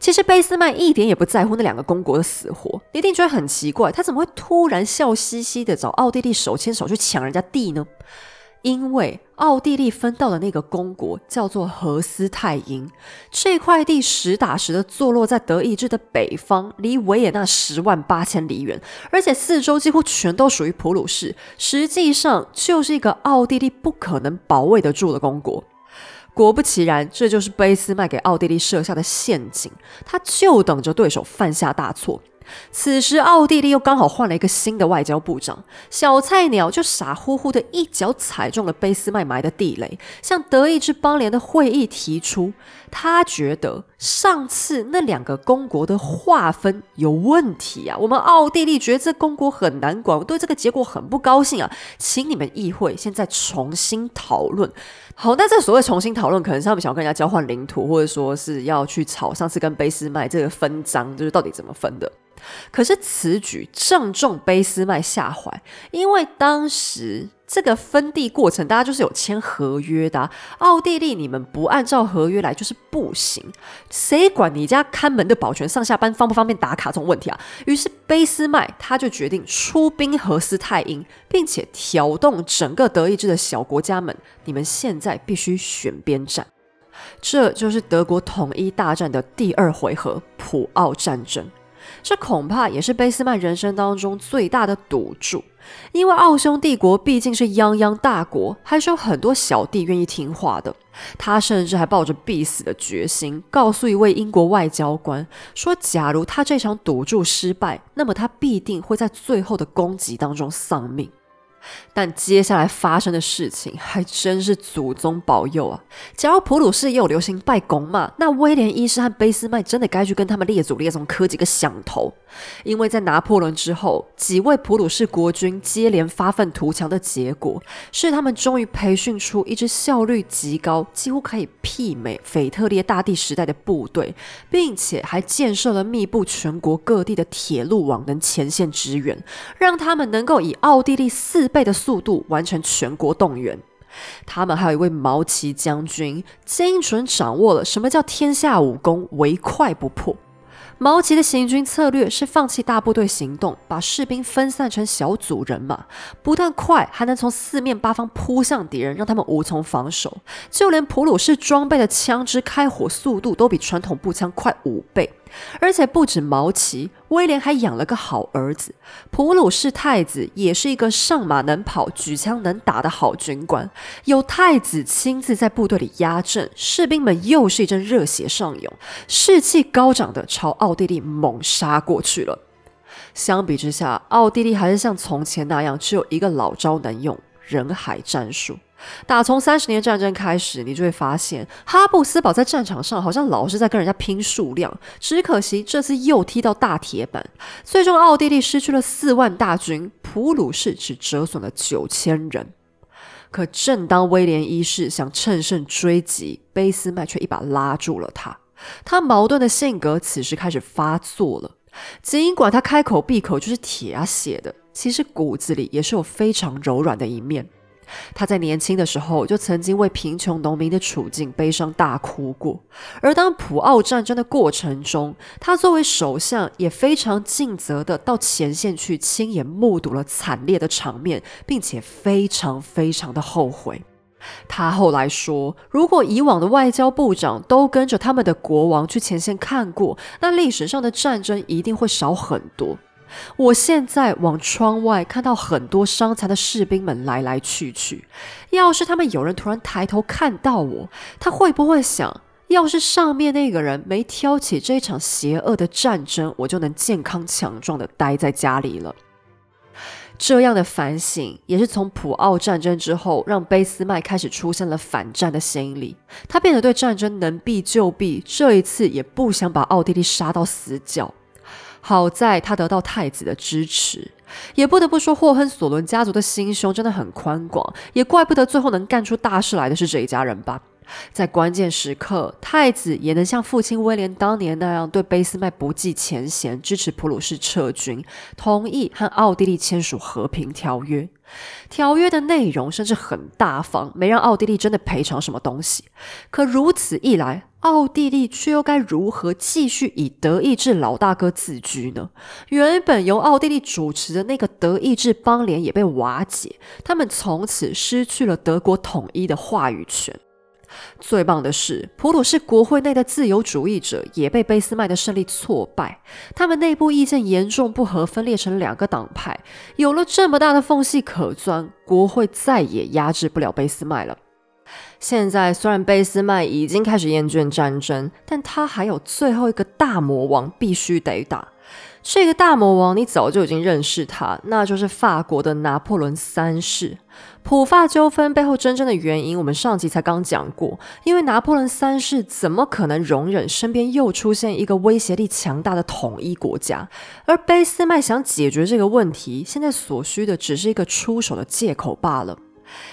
其实，俾斯麦一点也不在乎那两个公国的死活，一定觉得很奇怪，他怎么会突然笑嘻嘻的找奥地利手牵手去抢人家地呢？因为奥地利分到的那个公国叫做荷斯泰因，这块地实打实的坐落在德意志的北方，离维也纳十万八千里远，而且四周几乎全都属于普鲁士，实际上就是一个奥地利不可能保卫得住的公国。果不其然，这就是卑斯麦给奥地利设下的陷阱，他就等着对手犯下大错。此时，奥地利又刚好换了一个新的外交部长，小菜鸟就傻乎乎的一脚踩中了贝斯麦埋的地雷，向德意志邦联的会议提出，他觉得上次那两个公国的划分有问题啊，我们奥地利觉得这公国很难管，对这个结果很不高兴啊，请你们议会现在重新讨论。好，那这所谓重新讨论，可能是他们想要跟人家交换领土，或者说是要去吵上次跟卑斯麦这个分赃，就是到底怎么分的。可是此举正中卑斯麦下怀，因为当时这个分地过程，大家就是有签合约的。奥地利，你们不按照合约来就是不行。谁管你家看门的保全上下班方不方便打卡这种问题啊？于是俾斯麦他就决定出兵和斯泰因，并且挑动整个德意志的小国家们，你们现在必须选边站。这就是德国统一大战的第二回合——普奥战争。这恐怕也是贝斯曼人生当中最大的赌注，因为奥匈帝国毕竟是泱泱大国，还是有很多小弟愿意听话的。他甚至还抱着必死的决心，告诉一位英国外交官说：“假如他这场赌注失败，那么他必定会在最后的攻击当中丧命。”但接下来发生的事情还真是祖宗保佑啊！假如普鲁士也有流行拜公嘛，那威廉一世和俾斯麦真的该去跟他们列祖列宗磕几个响头。因为在拿破仑之后，几位普鲁士国君接连发愤图强的结果，是他们终于培训出一支效率极高、几乎可以媲美腓特烈大帝时代的部队，并且还建设了密布全国各地的铁路网能前线支援，让他们能够以奥地利四倍的速度完成全国动员。他们还有一位毛奇将军，精准掌握了什么叫天下武功，唯快不破。毛奇的行军策略是放弃大部队行动，把士兵分散成小组人马，不但快，还能从四面八方扑向敌人，让他们无从防守。就连普鲁士装备的枪支开火速度都比传统步枪快五倍。而且不止毛奇，威廉还养了个好儿子，普鲁士太子，也是一个上马能跑、举枪能打的好军官。有太子亲自在部队里压阵，士兵们又是一阵热血上涌，士气高涨的朝奥地利猛杀过去了。相比之下，奥地利还是像从前那样，只有一个老招能用——人海战术。打从三十年战争开始，你就会发现哈布斯堡在战场上好像老是在跟人家拼数量，只可惜这次又踢到大铁板，最终奥地利失去了四万大军，普鲁士只折损了九千人。可正当威廉一世想乘胜追击，俾斯麦却一把拉住了他。他矛盾的性格此时开始发作了，尽管他开口闭口就是铁啊血的，其实骨子里也是有非常柔软的一面。他在年轻的时候就曾经为贫穷农民的处境悲伤大哭过，而当普奥战争的过程中，他作为首相也非常尽责的到前线去亲眼目睹了惨烈的场面，并且非常非常的后悔。他后来说，如果以往的外交部长都跟着他们的国王去前线看过，那历史上的战争一定会少很多。我现在往窗外看到很多伤残的士兵们来来去去。要是他们有人突然抬头看到我，他会不会想：要是上面那个人没挑起这场邪恶的战争，我就能健康强壮的待在家里了。这样的反省，也是从普奥战争之后，让贝斯麦开始出现了反战的心理。他变得对战争能避就避，这一次也不想把奥地利杀到死角。好在他得到太子的支持，也不得不说，霍亨索伦家族的心胸真的很宽广，也怪不得最后能干出大事来的是这一家人吧。在关键时刻，太子也能像父亲威廉当年那样对卑斯麦不计前嫌，支持普鲁士撤军，同意和奥地利签署和平条约。条约的内容甚至很大方，没让奥地利真的赔偿什么东西。可如此一来，奥地利却又该如何继续以德意志老大哥自居呢？原本由奥地利主持的那个德意志邦联也被瓦解，他们从此失去了德国统一的话语权。最棒的是，普鲁士国会内的自由主义者也被俾斯麦的胜利挫败，他们内部意见严重不合，分裂成两个党派。有了这么大的缝隙可钻，国会再也压制不了俾斯麦了。现在虽然贝斯麦已经开始厌倦战争，但他还有最后一个大魔王必须得打。这个大魔王，你早就已经认识他，那就是法国的拿破仑三世。普法纠纷背后真正的原因，我们上集才刚讲过。因为拿破仑三世怎么可能容忍身边又出现一个威胁力强大的统一国家？而贝斯麦想解决这个问题，现在所需的只是一个出手的借口罢了。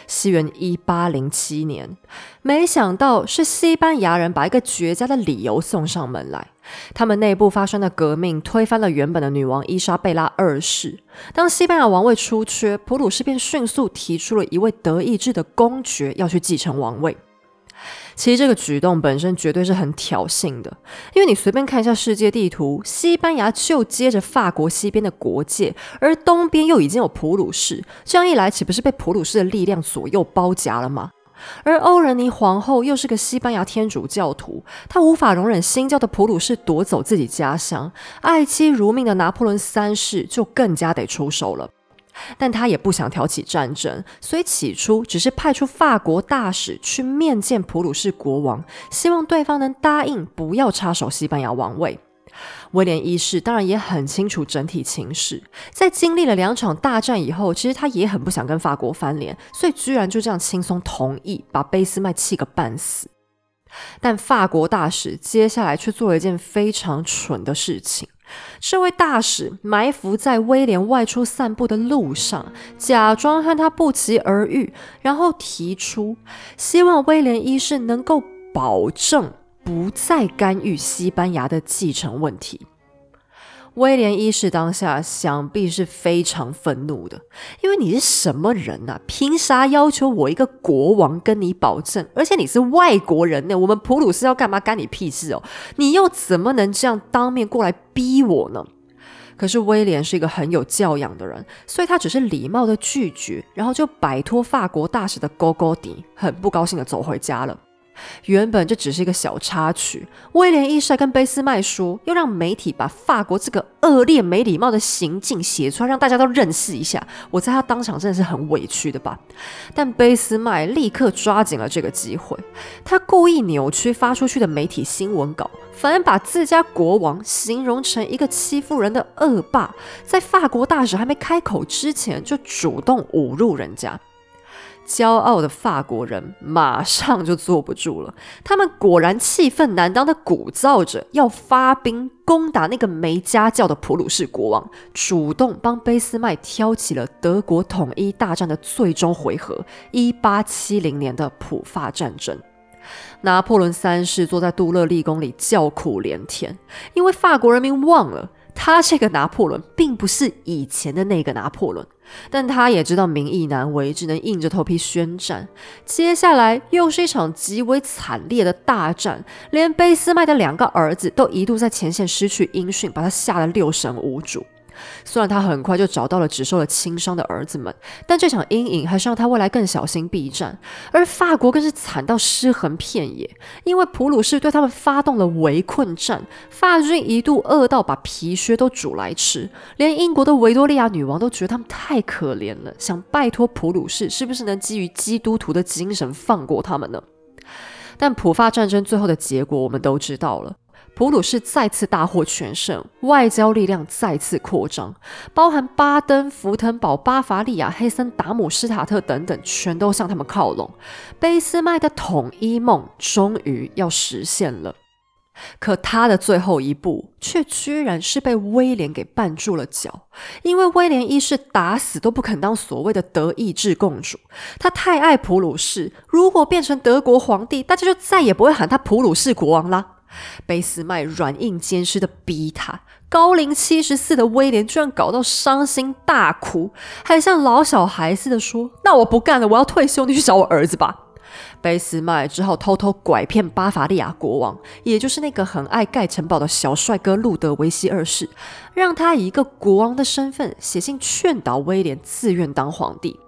西元一八零七年，没想到是西班牙人把一个绝佳的理由送上门来。他们内部发生的革命推翻了原本的女王伊莎贝拉二世。当西班牙王位出缺，普鲁士便迅速提出了一位德意志的公爵要去继承王位。其实这个举动本身绝对是很挑衅的，因为你随便看一下世界地图，西班牙就接着法国西边的国界，而东边又已经有普鲁士，这样一来岂不是被普鲁士的力量左右包夹了吗？而欧仁妮皇后又是个西班牙天主教徒，她无法容忍新教的普鲁士夺走自己家乡，爱妻如命的拿破仑三世就更加得出手了。但他也不想挑起战争，所以起初只是派出法国大使去面见普鲁士国王，希望对方能答应不要插手西班牙王位。威廉一世当然也很清楚整体情势，在经历了两场大战以后，其实他也很不想跟法国翻脸，所以居然就这样轻松同意把贝斯麦气个半死。但法国大使接下来却做了一件非常蠢的事情。这位大使埋伏在威廉外出散步的路上，假装和他不期而遇，然后提出希望威廉一世能够保证不再干预西班牙的继承问题。威廉一世当下想必是非常愤怒的，因为你是什么人呐？凭啥要求我一个国王跟你保证？而且你是外国人呢，我们普鲁士要干嘛？干你屁事哦！你又怎么能这样当面过来逼我呢？可是威廉是一个很有教养的人，所以他只是礼貌的拒绝，然后就摆脱法国大使的勾勾底，很不高兴的走回家了。原本这只是一个小插曲，威廉一世跟俾斯麦说，要让媒体把法国这个恶劣、没礼貌的行径写出来，让大家都认识一下。我在他当场真的是很委屈的吧？但俾斯麦立刻抓紧了这个机会，他故意扭曲发出去的媒体新闻稿，反而把自家国王形容成一个欺负人的恶霸，在法国大使还没开口之前，就主动侮辱人家。骄傲的法国人马上就坐不住了，他们果然气愤难当的鼓噪着，要发兵攻打那个没家教的普鲁士国王，主动帮俾斯麦挑起了德国统一大战的最终回合——一八七零年的普法战争。拿破仑三世坐在杜勒利宫里叫苦连天，因为法国人民忘了。他这个拿破仑并不是以前的那个拿破仑，但他也知道民意难为，只能硬着头皮宣战。接下来又是一场极为惨烈的大战，连俾斯麦的两个儿子都一度在前线失去音讯，把他吓得六神无主。虽然他很快就找到了只受了轻伤的儿子们，但这场阴影还是让他未来更小心避战。而法国更是惨到尸横遍野，因为普鲁士对他们发动了围困战，法军一度饿到把皮靴都煮来吃，连英国的维多利亚女王都觉得他们太可怜了，想拜托普鲁士是不是能基于基督徒的精神放过他们呢？但普法战争最后的结果我们都知道了。普鲁士再次大获全胜，外交力量再次扩张，包含巴登、福腾堡、巴伐利亚、黑森、达姆施塔特等等，全都向他们靠拢。俾斯麦的统一梦终于要实现了，可他的最后一步却居然是被威廉给绊住了脚，因为威廉一世打死都不肯当所谓的德意志共主，他太爱普鲁士，如果变成德国皇帝，大家就再也不会喊他普鲁士国王啦。俾斯麦软硬兼施的逼他，高龄七十四的威廉居然搞到伤心大哭，还像老小孩似的说：“那我不干了，我要退休，你去找我儿子吧。”俾斯麦只好偷偷拐骗巴伐利亚国王，也就是那个很爱盖城堡的小帅哥路德维希二世，让他以一个国王的身份写信劝导威廉自愿当皇帝。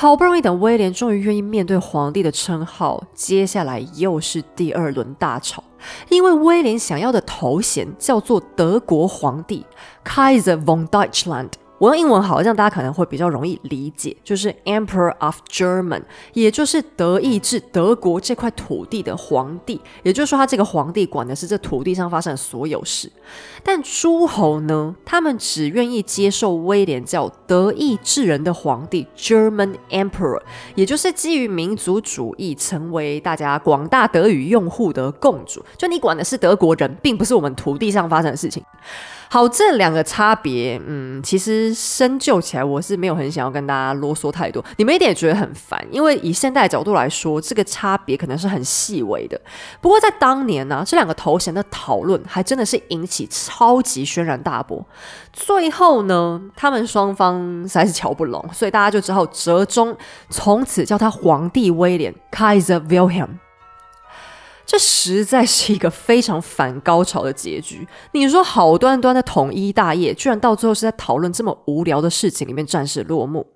好不容易等威廉终于愿意面对皇帝的称号，接下来又是第二轮大吵，因为威廉想要的头衔叫做德国皇帝，Kaiser von Deutschland。我用英文好，这样大家可能会比较容易理解，就是 Emperor of German，也就是德意志德国这块土地的皇帝。也就是说，他这个皇帝管的是这土地上发生的所有事。但诸侯呢，他们只愿意接受威廉叫德意志人的皇帝 German Emperor，也就是基于民族主义，成为大家广大德语用户的共主。就你管的是德国人，并不是我们土地上发生的事情。好，这两个差别，嗯，其实深究起来，我是没有很想要跟大家啰嗦太多，你们一点也觉得很烦，因为以现代角度来说，这个差别可能是很细微的。不过在当年呢，这两个头衔的讨论还真的是引起超级轩然大波。最后呢，他们双方实在是瞧不拢，所以大家就只好折中，从此叫他皇帝威廉 （Kaiser Wilhelm）。这实在是一个非常反高潮的结局。你说好端端的统一大业，居然到最后是在讨论这么无聊的事情里面暂时落幕。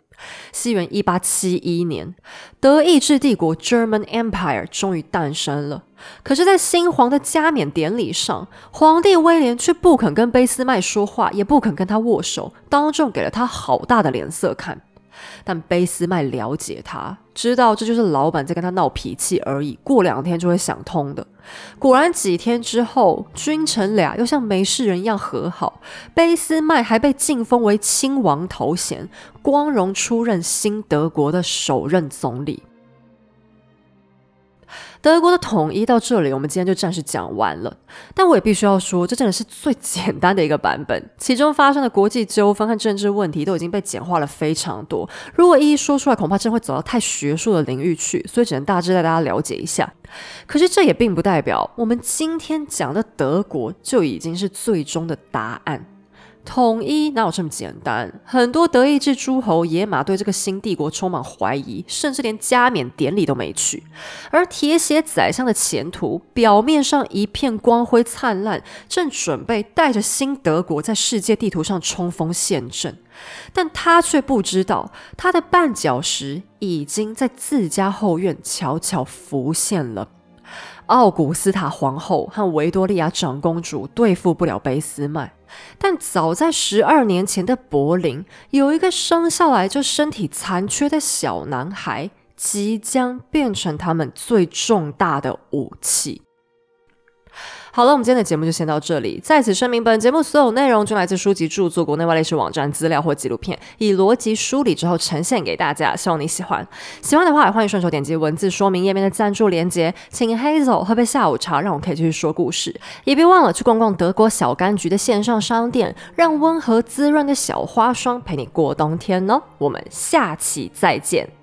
西元一八七一年，德意志帝国 （German Empire） 终于诞生了。可是，在新皇的加冕典礼上，皇帝威廉却不肯跟俾斯麦说话，也不肯跟他握手，当众给了他好大的脸色看。但贝斯麦了解他，知道这就是老板在跟他闹脾气而已，过两天就会想通的。果然，几天之后，君臣俩又像没事人一样和好，贝斯麦还被晋封为亲王头衔，光荣出任新德国的首任总理。德国的统一到这里，我们今天就暂时讲完了。但我也必须要说，这真的是最简单的一个版本，其中发生的国际纠纷和政治问题都已经被简化了非常多。如果一一说出来，恐怕真会走到太学术的领域去，所以只能大致带大家了解一下。可是这也并不代表我们今天讲的德国就已经是最终的答案。统一哪有这么简单？很多德意志诸侯野马对这个新帝国充满怀疑，甚至连加冕典礼都没去。而铁血宰相的前途表面上一片光辉灿烂，正准备带着新德国在世界地图上冲锋陷阵，但他却不知道，他的绊脚石已经在自家后院悄悄浮现了。奥古斯塔皇后和维多利亚长公主对付不了俾斯麦。但早在十二年前的柏林，有一个生下来就身体残缺的小男孩，即将变成他们最重大的武器。好了，我们今天的节目就先到这里。在此声明，本节目所有内容均来自书籍著作、国内外历史网站资料或纪录片，以逻辑梳理之后呈现给大家。希望你喜欢。喜欢的话，也欢迎顺手点击文字说明页面的赞助连接，请 Hazel 喝杯下午茶，让我可以继续说故事。也别忘了去逛逛德国小柑橘的线上商店，让温和滋润的小花霜陪你过冬天哦。我们下期再见。